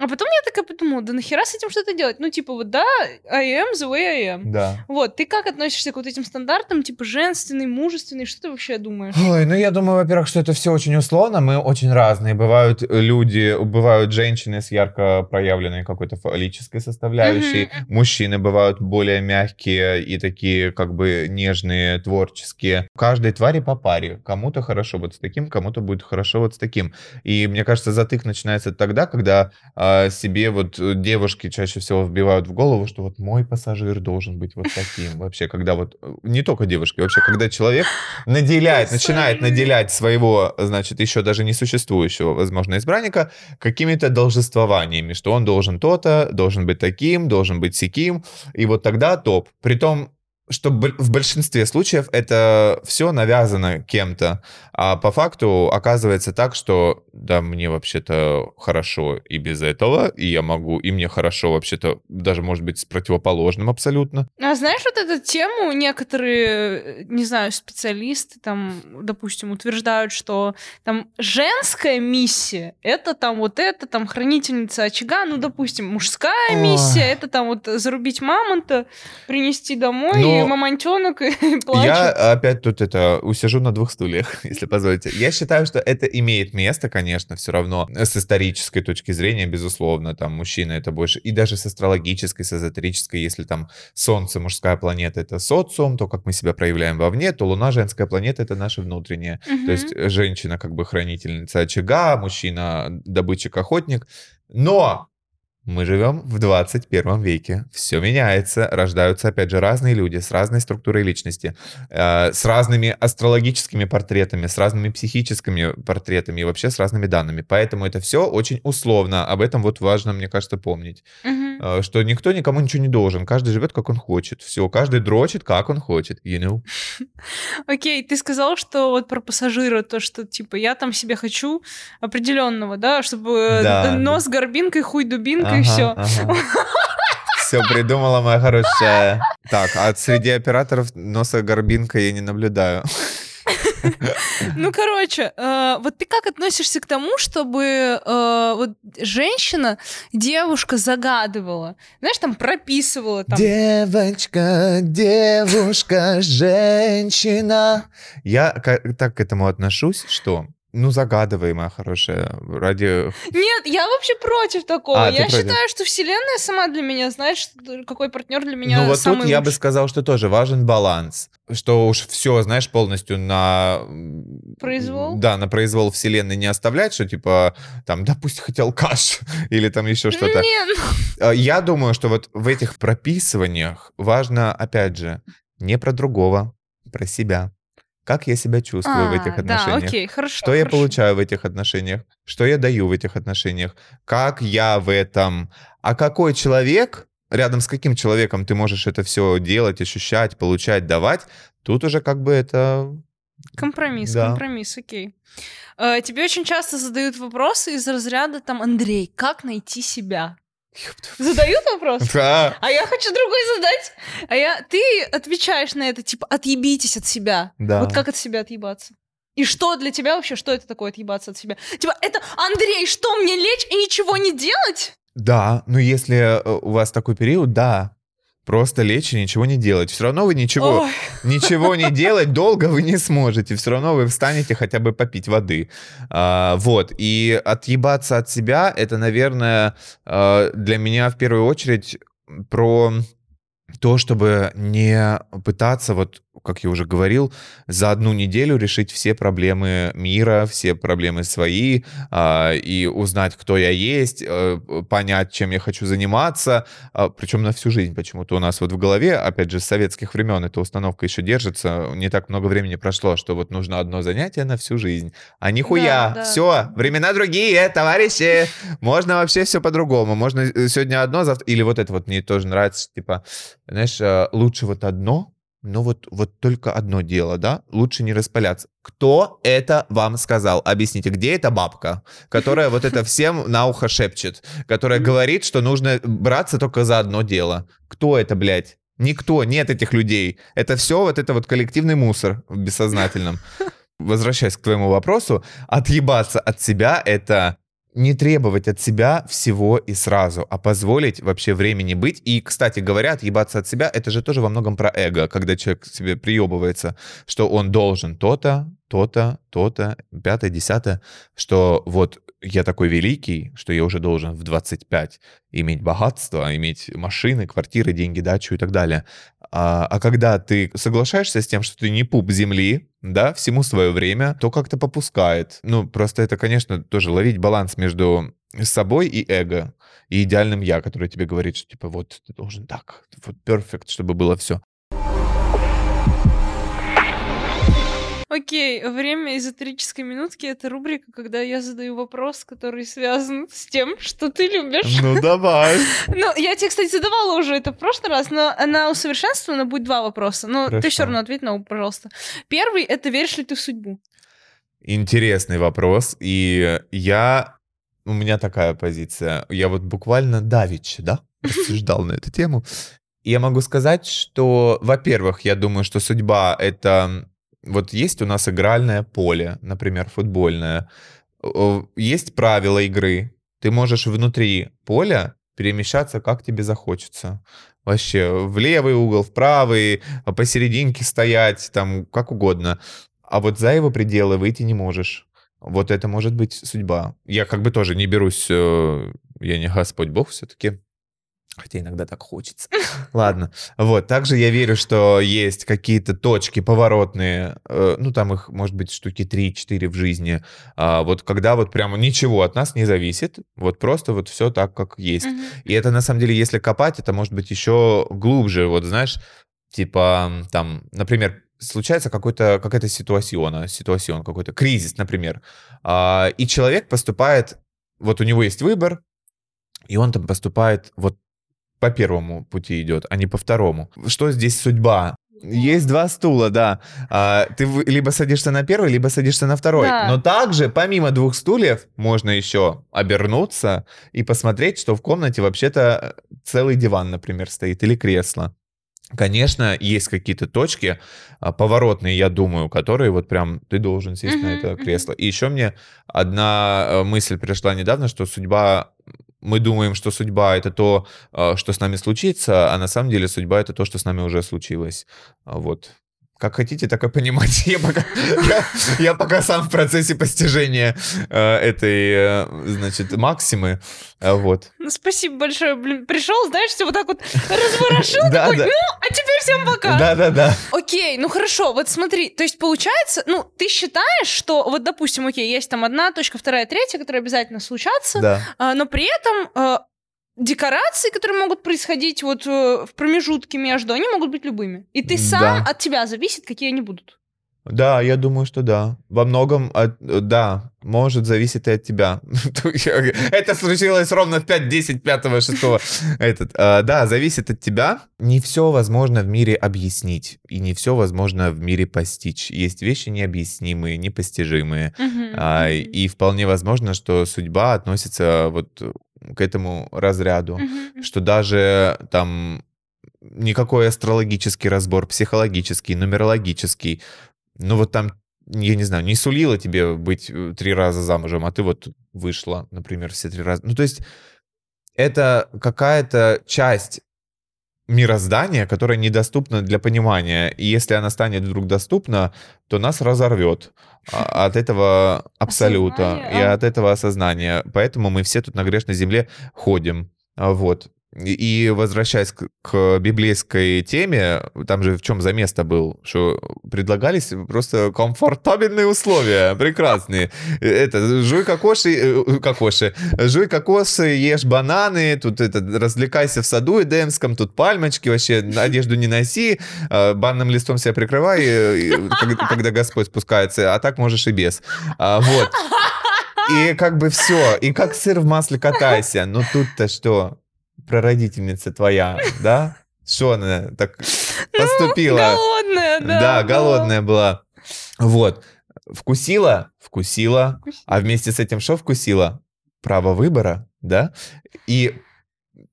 А потом я такая подумала, да нахера с этим что-то делать? Ну, типа, вот, да, I am the way I am. Да. Вот, ты как относишься к вот этим стандартам, типа, женственный, мужественный, что ты вообще думаешь? Ой, ну, я думаю, во-первых, что это все очень условно, мы очень разные. Бывают люди, бывают женщины с ярко проявленной какой-то фаллической составляющей, mm-hmm. мужчины бывают более мягкие и такие, как бы, нежные, творческие. Каждой твари по паре. Кому-то хорошо вот с таким, кому-то будет хорошо вот с таким. И, мне кажется, затык начинается тогда, когда а, а, себе вот э, девушки чаще всего вбивают в голову, что вот мой пассажир должен быть вот таким. Вообще, когда вот, э, не только девушки, вообще, когда человек наделяет, начинает наделять своего, значит, еще даже несуществующего, возможно, избранника какими-то должествованиями, что он должен то-то, должен быть таким, должен быть сяким, и вот тогда топ. Притом что в большинстве случаев это все навязано кем-то, а по факту оказывается так, что да, мне вообще-то хорошо и без этого, и я могу, и мне хорошо вообще-то даже, может быть, с противоположным абсолютно. А знаешь вот эту тему некоторые, не знаю, специалисты там, допустим, утверждают, что там женская миссия — это там вот это, там хранительница очага, ну, допустим, мужская миссия — это там вот зарубить мамонта, принести домой, ну, Мамонтенок и плачет. Я опять тут это усижу на двух стульях, если позволите. Я считаю, что это имеет место, конечно, все равно с исторической точки зрения, безусловно, там мужчина это больше, и даже с астрологической, с эзотерической, если там Солнце, мужская планета, это социум, то, как мы себя проявляем вовне, то Луна, женская планета, это наше внутреннее. Мгм. То есть э, женщина как бы хранительница очага, мужчина добытчик-охотник. Но мы живем в 21 веке. Все меняется. Рождаются, опять же, разные люди с разной структурой личности, э, с разными астрологическими портретами, с разными психическими портретами и вообще с разными данными. Поэтому это все очень условно. Об этом вот важно, мне кажется, помнить. Мгм. Э, что никто никому ничего не должен. Каждый живет, как он хочет. Все, каждый дрочит, как он хочет. You know? Окей, ты сказал, что вот про пассажира, то, что, типа, я там себе хочу определенного, да, чтобы Да, нос горбинкой, хуй дубинкой, и все. Все придумала, моя хорошая. Так, а среди операторов носа горбинка я не наблюдаю. Ну, короче, э, вот ты как относишься к тому, чтобы э, вот женщина, девушка загадывала, знаешь, там прописывала там. Девочка, девушка, женщина. Я так к этому отношусь, что ну, загадывай, моя хорошая, ради... Нет, я вообще против такого. А, я против? считаю, что Вселенная сама для меня, знаешь, какой партнер для меня ну, вот самый тут я бы лучший. сказал, что тоже важен баланс. Что уж все, знаешь, полностью на... Произвол? Да, на произвол вселенной не оставлять, что типа, там, да пусть хотел каш, или там еще что-то. Не, ну, А, Я думаю, что вот в этих прописываниях важно, опять же, не про другого, про себя. Как я себя чувствую в а, этих Да, отношениях? окей, хорошо. Что я хорошо. получаю в этих отношениях? Что я даю в этих отношениях? Как я в этом? А какой человек, рядом с каким человеком ты можешь это все делать, ощущать, получать, давать? Тут уже как бы это... Компромисс, Да. компромисс, окей. Э, Тебе очень часто задают вопросы из разряда там, Андрей, как найти себя? Задают вопрос? Да. А я хочу другой задать. А я, ты отвечаешь на это, типа, отъебитесь от себя. Да. Вот как от себя отъебаться? И что для тебя вообще, что это такое отъебаться от себя? Типа, это, Андрей, что, мне лечь и ничего не делать? Да, ну если э, у вас такой период, да. Просто лечь и ничего не делать. Все равно вы ничего, Ой, ничего не делать долго вы не сможете. Все равно вы встанете хотя бы попить воды. А, вот. И отъебаться от себя, это, наверное, а, для меня в первую очередь про то, чтобы не пытаться, вот как я уже говорил, за одну неделю решить все проблемы мира, все проблемы свои, а, и узнать, кто я есть, э, понять, чем я хочу заниматься, причем на всю жизнь почему-то у нас вот в голове, опять же, с советских времен эта установка еще держится, не так много времени прошло, что вот нужно одно занятие на всю жизнь. А нихуя, Да, да. все, времена другие, товарищи, можно вообще все по-другому, можно э, сегодня одно, завтра, или вот это вот мне тоже нравится, типа, знаешь, э, лучше вот одно, но вот, вот только одно дело, да? Лучше не распыляться. Кто это вам сказал? Объясните, где эта бабка, которая вот это всем на ухо шепчет, которая говорит, что нужно браться только за одно дело? Кто это, блядь? Никто, нет этих людей. Это все вот это вот коллективный мусор в бессознательном. Возвращаясь к твоему вопросу, отъебаться от себя — это не требовать от себя всего и сразу, а позволить вообще времени быть. И, кстати говоря, отъебаться от себя — это же тоже во многом про эго, когда человек себе приебывается, что он должен то-то, то-то, то-то, пятое, десятое, что вот я такой великий, что я уже должен в 25 иметь богатство, иметь машины, квартиры, деньги, дачу и так далее. А, а когда ты соглашаешься с тем, что ты не пуп земли, да, всему свое время, то как-то попускает. Ну, просто это, конечно, тоже ловить баланс между собой и эго, и идеальным я, который тебе говорит, что типа вот ты должен так, вот perfect, чтобы было все. Окей, время эзотерической минутки — это рубрика, когда я задаю вопрос, который связан с тем, что ты любишь. Ну давай. Ну, я тебе, кстати, задавала уже это в прошлый раз, но она усовершенствована, будет два вопроса. Но ты Хорошо. все равно ответь на оба, пожалуйста. Первый — это веришь ли ты в судьбу? Интересный вопрос, и я... У меня такая позиция. Я вот буквально давеча, да, рассуждал на эту тему. Я могу сказать, что, во-первых, я думаю, что судьба — это... Вот есть у нас игральное поле, например, футбольное. Есть правила игры. Ты можешь внутри поля перемещаться, как тебе захочется. Вообще, в левый угол, в правый, посерединке стоять, там, как угодно. А вот за его пределы выйти не можешь. Вот это может быть судьба. Я как бы тоже не берусь, э, я не Господь Бог все-таки. Хотя иногда так хочется. Ладно. Вот. Также я верю, что есть какие-то точки поворотные. э, Ну, там их, может быть, штуки 3-4 в жизни. а, Вот когда вот прямо ничего от нас не зависит. Вот просто вот все так, как есть. Мгм. И это, на самом деле, если копать, это может быть еще глубже. Вот знаешь, типа там, например, случается какой-то, какая-то ситуациона, ситуацион какой-то, кризис, например. а, И человек поступает, вот у него есть выбор, и он там поступает вот по первому пути идет, а не по второму. Что здесь судьба? Есть два стула, да. А, ты либо садишься на первый, либо садишься на второй. Да. Но также, помимо двух стульев, можно еще обернуться и посмотреть, что в комнате вообще-то э, целый диван, например, стоит, или кресло. Конечно, есть какие-то точки а, поворотные, я думаю, которые вот прям ты должен сесть на Мгм, это кресло. И еще мне одна э, мысль пришла недавно, что судьба мы думаем, что судьба это то, э, что с нами случится, а на самом деле судьба это то, что с нами уже случилось. Вот. Как хотите, так и понимайте. Я пока, я, я пока сам в процессе постижения э, этой, э, значит, максимы. А Вот. Ну, спасибо большое, блин. Пришел, знаешь, все вот так вот разворошил, Да, такой, да. ну, а теперь всем пока. Да, да, да. Окей, ну хорошо, вот смотри, то есть получается, ну, ты считаешь, что вот, допустим, окей, есть там одна точка, вторая, третья, которые обязательно случатся, Да. а, но при этом а, декорации, которые могут происходить вот э, в промежутке между, они могут быть любыми. И ты сам, Да. от тебя зависит, какие они будут. Да, я думаю, что да. Во многом, от- да, может зависеть и от тебя. Это случилось ровно в 5, 10, 5, 6. Этот, да, зависит от тебя. Не все возможно в мире объяснить, и не все возможно в мире постичь. Есть вещи необъяснимые, непостижимые. А. И вполне возможно, что судьба относится вот к этому разряду. Мгм. Что даже там никакой астрологический разбор, психологический, нумерологический, ну вот там, я не знаю, не сулило тебе быть э, три раза замужем, а ты вот вышла, например, все три раза. Ну то есть это какая-то часть мироздания, которая недоступна для понимания. И если она станет вдруг доступна, то нас разорвет от этого абсолюта Осознание, и а. от этого осознания. Поэтому мы все тут на грешной земле ходим. А, Вот. И возвращаясь к, библейской теме, там же в чем замес-то был, что предлагались просто комфортабельные условия, прекрасные. Это, жуй кокоши, э, кокоши, жуй кокосы, ешь бананы, тут это, развлекайся в саду эдемском, тут пальмочки, вообще одежду не носи, а, банным листом себя прикрывай, э, когда, Господь спускается, а так можешь и без. А, Вот. И как бы все, и как сыр в масле катайся. Но тут-то что? Прародительница твоя, да? Что она так поступила? Голодная, да. Да, голодная была. Вот. Вкусила? Вкусила. А вместе с этим что вкусила? Право выбора, да? И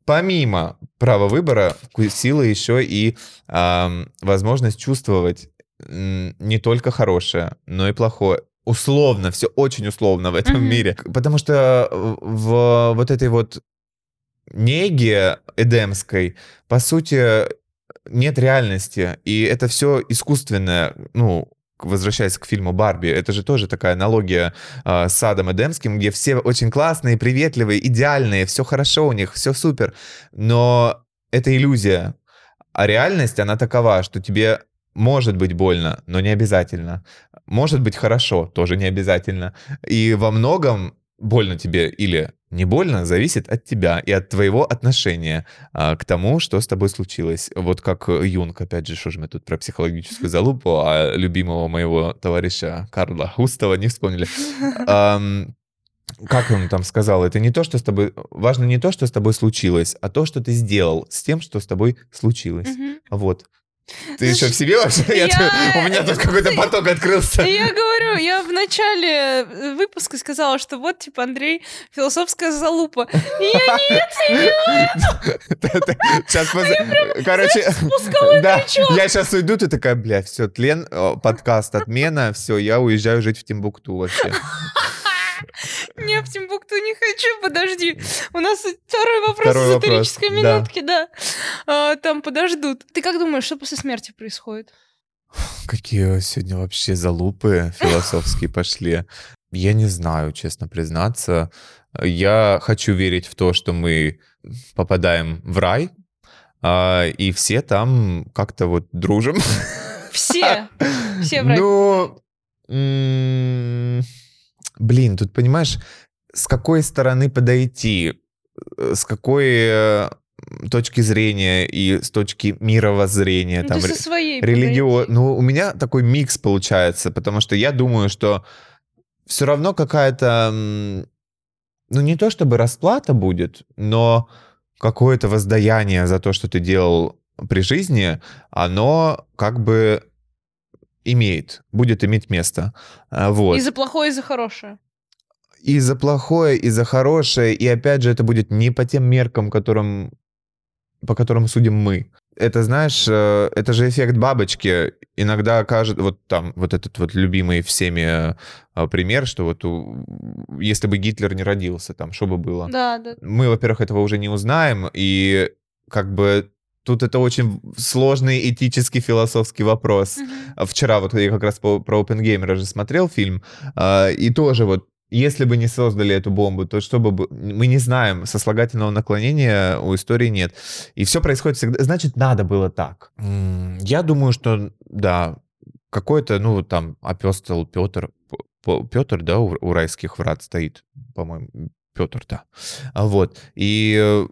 помимо права выбора вкусила еще и ам, возможность чувствовать не только хорошее, но и плохое. Условно, все очень условно в этом Мгм. мире. Потому что в вот этой вот неге эдемской, по сути, нет реальности. И это все искусственное, ну, возвращаясь к фильму Барби, это же тоже такая аналогия а, с садом Эдемским, где все очень классные, приветливые, идеальные, все хорошо у них, все супер. Но это иллюзия. А реальность, она такова, что тебе может быть больно, но не обязательно. Может быть хорошо, тоже не обязательно. И во многом больно тебе или не больно зависит от тебя и от твоего отношения а, к тому, что с тобой случилось. Вот как Юнг, опять же, что же мы тут про психологическую залупу, а любимого моего товарища Карла Густава не вспомнили. Ам, как он там сказал, это не то, что с тобой... Важно не то, что с тобой случилось, а то, что ты сделал с тем, что с тобой случилось. Мгм. Вот. Ты еще в себе вообще? Я Я- У меня тут какой-то поток открылся. Я говорю, я в начале э, выпуска сказала, что вот, типа, Андрей, философская залупа. И я не Сейчас, короче, да, я сейчас уйду, ты такая, бля, все, тлен, о, подкаст отмена, все, я уезжаю жить в Тимбукту вообще. Не, в Тимбукту не хочу, подожди. У нас второй вопрос Второй из эзотерической минутки, да. А, Там подождут. Ты как думаешь, что после смерти происходит? Какие сегодня вообще залупы философские пошли. Я не знаю, честно признаться. Я хочу верить в то, что мы попадаем в рай, а, и все там как-то вот дружим. Все. Все в рай Ну, блин, тут понимаешь, с какой стороны подойти, э, с какой э, точки зрения и с точки мировоззрения, Ну, там, ты ре- со своей религио... Ну, у меня такой микс получается, потому что я думаю, что все равно какая-то, ну, не то чтобы расплата будет, но какое-то воздаяние за то, что ты делал при жизни, оно как бы имеет, будет иметь место. А, Вот. И за плохое, и за хорошее. И за плохое, и за хорошее, и опять же, это будет не по тем меркам, которым, по которым судим мы. Это, знаешь, э, это же эффект бабочки. Иногда кажет, вот там, вот этот вот любимый всеми э, пример, что вот у- если бы Гитлер не родился, там, что бы было? Да, да. Мы, во-первых, этого уже не узнаем, и как бы тут это очень сложный этический философский вопрос. А Вчера вот я как раз по- про Опенгеймера же смотрел фильм, а, и тоже вот если бы не создали эту бомбу, то что бы... Мы не знаем, сослагательного наклонения у истории нет. И все происходит всегда... Значит, надо было так. Я думаю, что, да, какой-то, ну, там, апостол Петр, Петр, да, у, у райских врат стоит, по-моему, Петр, да. А Вот. И э,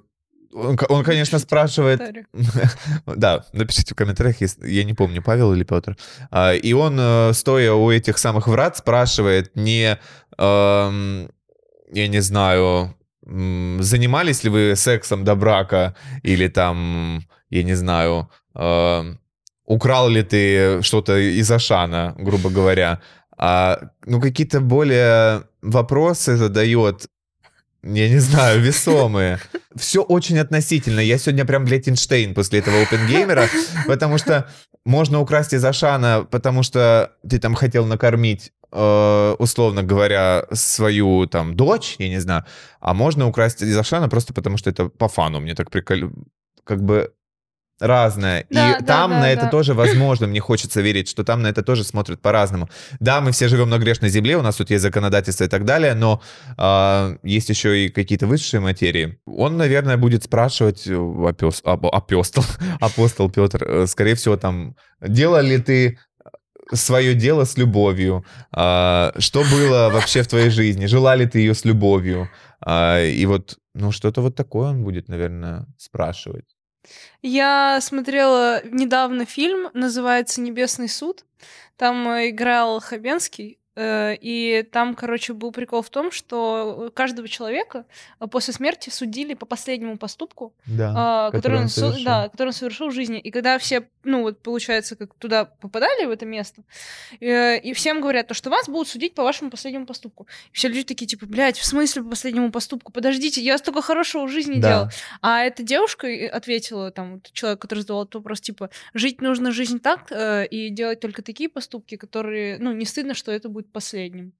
он, он, конечно, спрашивает, да, напишите в комментариях, если- я не помню, Павел или Петр. А, И он, э, стоя у этих самых врат, спрашивает не, эм, я не знаю, занимались ли вы сексом до брака, или там, я не знаю, эм, украл ли ты что-то из Ашана, грубо говоря. А, ну, какие-то более вопросы задает, я не знаю, весомые. Все очень относительно. Я сегодня прям, блядь, Эйнштейн после этого опенгеймера, потому что можно украсть из Ашана, потому что ты там хотел накормить, э, условно говоря, свою там дочь, я не знаю, а можно украсть из Ашана просто потому, что это по фану. Мне так прикольно. Как бы разное. Да, и да, там да, на да. это тоже возможно, мне хочется верить, что там на это тоже смотрят по-разному. Да, мы все живем на грешной земле, у нас тут есть законодательство и так далее, но а, есть еще и какие-то высшие материи. Он, наверное, будет спрашивать, э, апос- ап- апостол, апостол Петр, э, скорее всего, там, делал ли ты свое дело с любовью? А, Что было вообще в твоей жизни? Жила ли ты ее с любовью? А, И вот, ну, что-то вот такое он будет, наверное, спрашивать. Я смотрела недавно фильм, называется «Небесный суд». Там э, играл Хабенский, и там, короче, был прикол в том, что каждого человека э, после смерти судили по последнему поступку, Да, а, который который, он он, со- совершил. да, который он совершил в жизни. И когда все, ну вот получается, как туда попадали в это место, э, и всем говорят, то, что вас будут судить по вашему последнему поступку. И все люди такие, типа, блядь, в смысле по последнему поступку? Подождите, я столько хорошего в жизни Да. делал. А эта девушка ответила, там, человек, который задавал этот вопрос, типа, жить нужно жизнь так э, и делать только такие поступки, которые, ну, не стыдно, что это будет последним.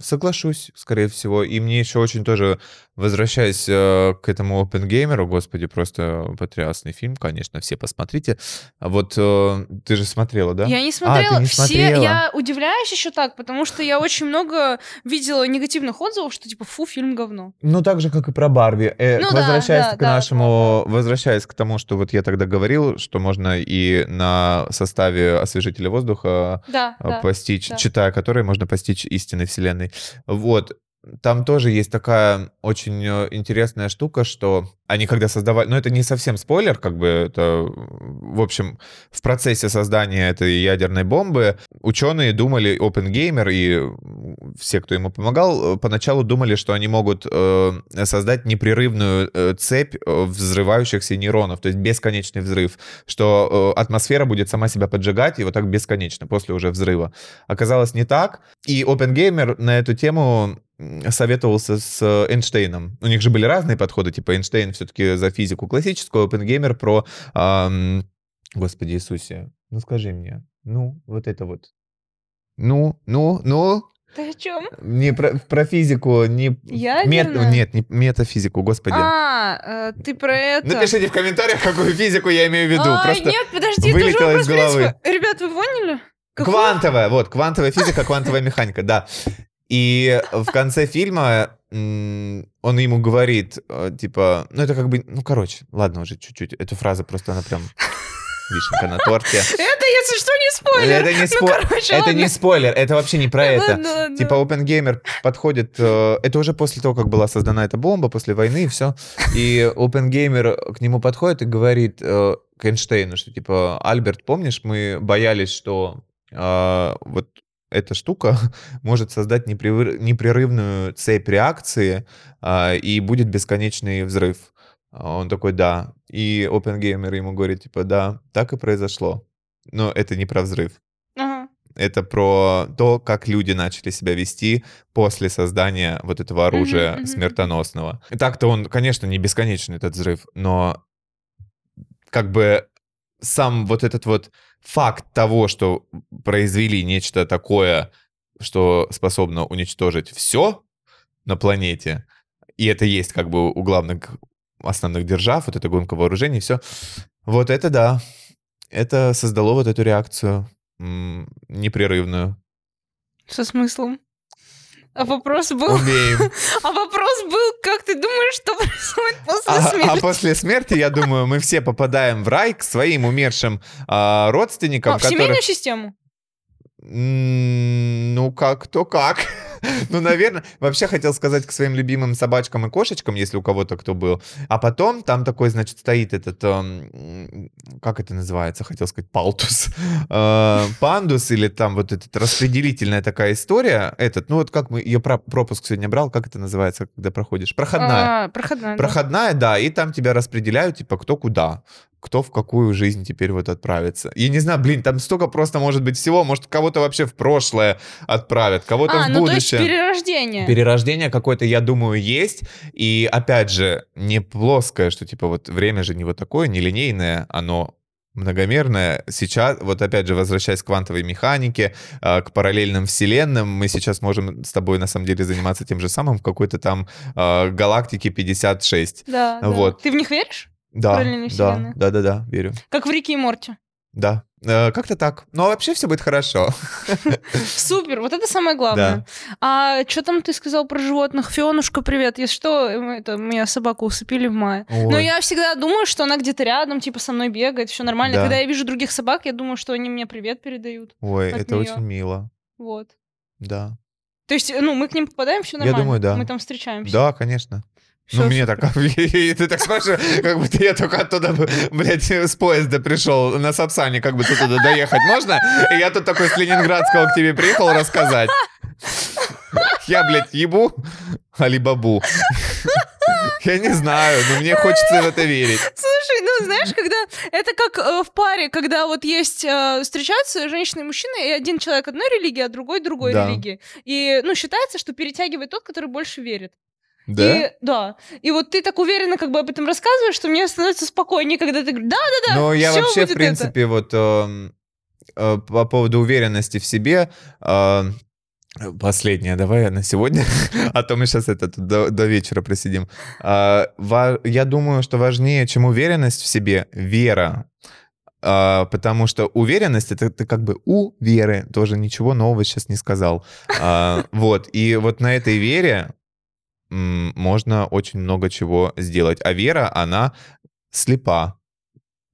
Соглашусь, скорее всего. И мне еще очень тоже, возвращаясь э, к этому Опенгеймеру, господи, просто потрясный фильм, конечно, все посмотрите. А Вот э, ты же смотрела, да? Я не А, смотрела. ты не Все, смотрела. я удивляюсь еще так, потому что я очень много видела негативных отзывов, что типа, фу, фильм говно. Ну, так же, как и про Барби. Э, Ну да, возвращаясь да, к да, нашему, возвращаясь к тому, что вот я тогда говорил, что можно и на составе освежителя воздуха Да, а, да. постичь, да. читая который, можно постичь истины Вселенной. Вот. Там тоже есть такая очень э, интересная штука, что они когда создавали... Ну, это не совсем спойлер, как бы это... В общем, в процессе создания этой ядерной бомбы ученые думали, Опенгеймер и все, кто ему помогал, поначалу думали, что они могут э, создать непрерывную э, цепь э, взрывающихся нейронов, то есть бесконечный взрыв, что э, атмосфера будет сама себя поджигать, и вот так бесконечно после уже взрыва. Оказалось не так, и Опенгеймер на эту тему советовался с э, Эйнштейном. У них же были разные подходы, типа Эйнштейн все-таки за физику классическую, Опенгеймер про... ам, Господи Иисусе, ну скажи мне, ну, вот это вот. Ну, ну, ну, Ты о чем? Не про, про физику, не... Мет- Ядерная? нет, не метафизику, господи. А, э, ты про это. Напишите в комментариях, какую физику я имею в виду. А, Просто нет, подожди, это из вопрос. Ребят, вы поняли? Какую? Квантовая, вот, квантовая физика, квантовая механика, да. И в конце фильма он ему говорит, э, типа, ну это как бы, ну короче, ладно уже чуть-чуть, эту фразу просто она прям вишенка на торте. Это, если что, не спойлер. Это не, Ну, спо- короче, это ладно. не спойлер, это вообще не про это. Ладно, ладно. Типа OpenGamer подходит, э, это уже после того, как была создана эта бомба, после войны и все. И OpenGamer к нему подходит и говорит э, к Эйнштейну, что типа, Альберт, помнишь, мы боялись, что э, вот эта штука может создать непрерыв- непрерывную цепь реакции а, и будет бесконечный взрыв. Он такой, да. И OpenGamer ему говорит, типа, да, так и произошло. Но это не про взрыв. Ага. Это про то, как люди начали себя вести после создания вот этого оружия мгм. смертоносного. И Так-то он, конечно, не бесконечный, этот взрыв, но как бы сам вот этот вот факт того, что произвели нечто такое, что способно уничтожить все на планете, и это есть как бы у главных основных держав, вот эта гонка вооружений, все. Вот это да, это создало вот эту реакцию непрерывную. Со смыслом. А вопрос был... Умеем. А вопрос был, как ты думаешь, что происходит после А, а смерти? после смерти, я думаю, мы все попадаем в рай к своим умершим а, родственникам, А, в которые... семейную систему? Ну, как, то как. Ну, наверное, вообще хотел сказать к своим любимым собачкам и кошечкам, если у кого-то кто был. А потом там такой, значит, стоит этот, эм, как это называется, хотел сказать, палтус, Э, пандус или там вот этот распределительная такая история. Этот, ну вот как мы, ее пропуск сегодня брал, как это называется, когда проходишь? Проходная. А, проходная, да. Проходная, да, и там тебя распределяют, типа, кто куда кто в какую жизнь теперь вот отправится. Я не знаю, блин, там столько просто может быть всего. Может, кого-то вообще в прошлое отправят, кого-то А, в ну то есть будущее. перерождение. Перерождение какое-то, я думаю, есть. И опять же, не плоское, что типа вот время же не вот такое, не линейное, оно многомерное. Сейчас, вот опять же, возвращаясь к квантовой механике, э, к параллельным вселенным, мы сейчас можем с тобой на самом деле заниматься тем же самым в какой-то там э, галактике 56. Да, да. Вот. Ты в них веришь? Да, да, да, да, да, верю. Как в Рике и Морте. Да, Э, как-то так. Но вообще все будет хорошо. Супер, вот это самое главное. А что там ты сказал про животных? Фионушка, привет. Если что, это меня собаку усыпили в мае. Но я всегда думаю, что она где-то рядом, типа со мной бегает, все нормально. Да. Когда я вижу других собак, я думаю, что они мне привет передают. Ой, от это неё. очень мило. Вот. Да. То есть, ну, мы к ним попадаем, все Я нормально. думаю, да. Мы там встречаемся. Да, конечно. Ну, мне так, ты так спрашиваешь, как будто я только оттуда, блядь, с поезда пришел на Сапсане, как бы туда доехать можно? И я тут такой с Ленинградского к тебе приехал рассказать. Я, блядь, ебу Алибабу. Я не знаю, но мне хочется в это верить. Слушай, ну знаешь, когда это как э, в паре, когда вот есть э, встречаются женщина и мужчина, и один человек одной религии, а другой другой Да. религии. И ну считается, что перетягивает тот, который больше верит. Да? И, да. И вот ты так уверенно как бы об этом рассказываешь, что мне становится спокойнее, когда ты говоришь, да, да, да. Но я вообще, в это». принципе, вот эм, э, по поводу уверенности в себе, э, последнее, давай на сегодня, а то мы сейчас это до, до вечера просидим. А, ва- я думаю, что важнее, чем уверенность в себе, вера. А, потому что уверенность это ты как бы у веры, тоже ничего нового сейчас не сказал. А, вот, и вот на этой вере можно очень много чего сделать. А вера, она слепа.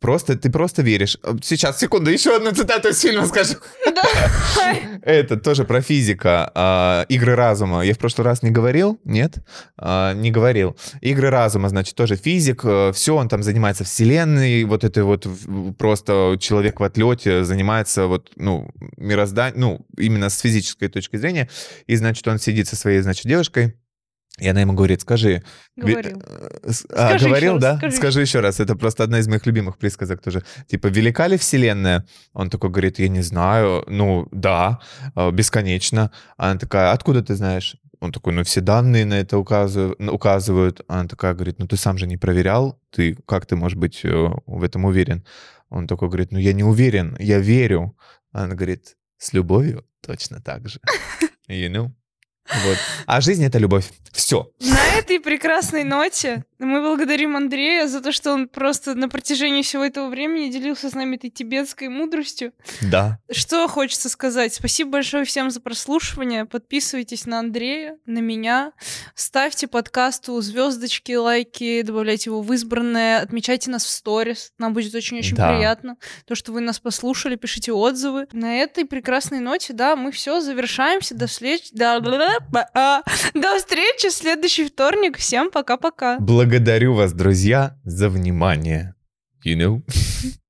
Просто, ты просто веришь. Э, Сейчас, секунду, еще одну цитату из фильма скажу. Это тоже про физика. а, игры разума. Я в прошлый раз не говорил? Нет? А, не говорил. Игры разума, значит, тоже физик. Все, он там занимается вселенной. Вот это вот просто человек в отлете занимается вот, ну, мирозданием, ну, именно с физической точки зрения. И, значит, он сидит со своей, значит, девушкой. И она ему говорит, скажи... Говорил. э, А, Скажи говорил, раз, да? скажи. Скажи еще раз. Это просто одна из моих любимых присказок тоже. Типа, велика ли вселенная? Он такой говорит, я не знаю. Ну, да, э, бесконечно. Она такая, откуда ты знаешь? Он такой, ну, все данные на это указывают. указывают. Она такая говорит, ну, ты сам же не проверял. Ты, как ты можешь быть э, в этом уверен? Он такой говорит, ну, я не уверен, я верю. Она говорит, с любовью точно так же. You know? Вот. А жизнь — это любовь. Все. На этой прекрасной ноте мы благодарим Андрея за то, что он просто на протяжении всего этого времени делился с нами этой тибетской мудростью. Да. Что хочется сказать? Спасибо большое всем за прослушивание. Подписывайтесь на Андрея, на меня. Ставьте подкасту звездочки, лайки, добавляйте его в избранное, отмечайте нас в сторис. Нам будет очень-очень Да. приятно. То, что вы нас послушали, пишите отзывы. На этой прекрасной ноте, да, мы все завершаемся. До встречи. До, до встречи в следующий вторник. Всем пока-пока. Благодарю вас, друзья, за внимание. You know?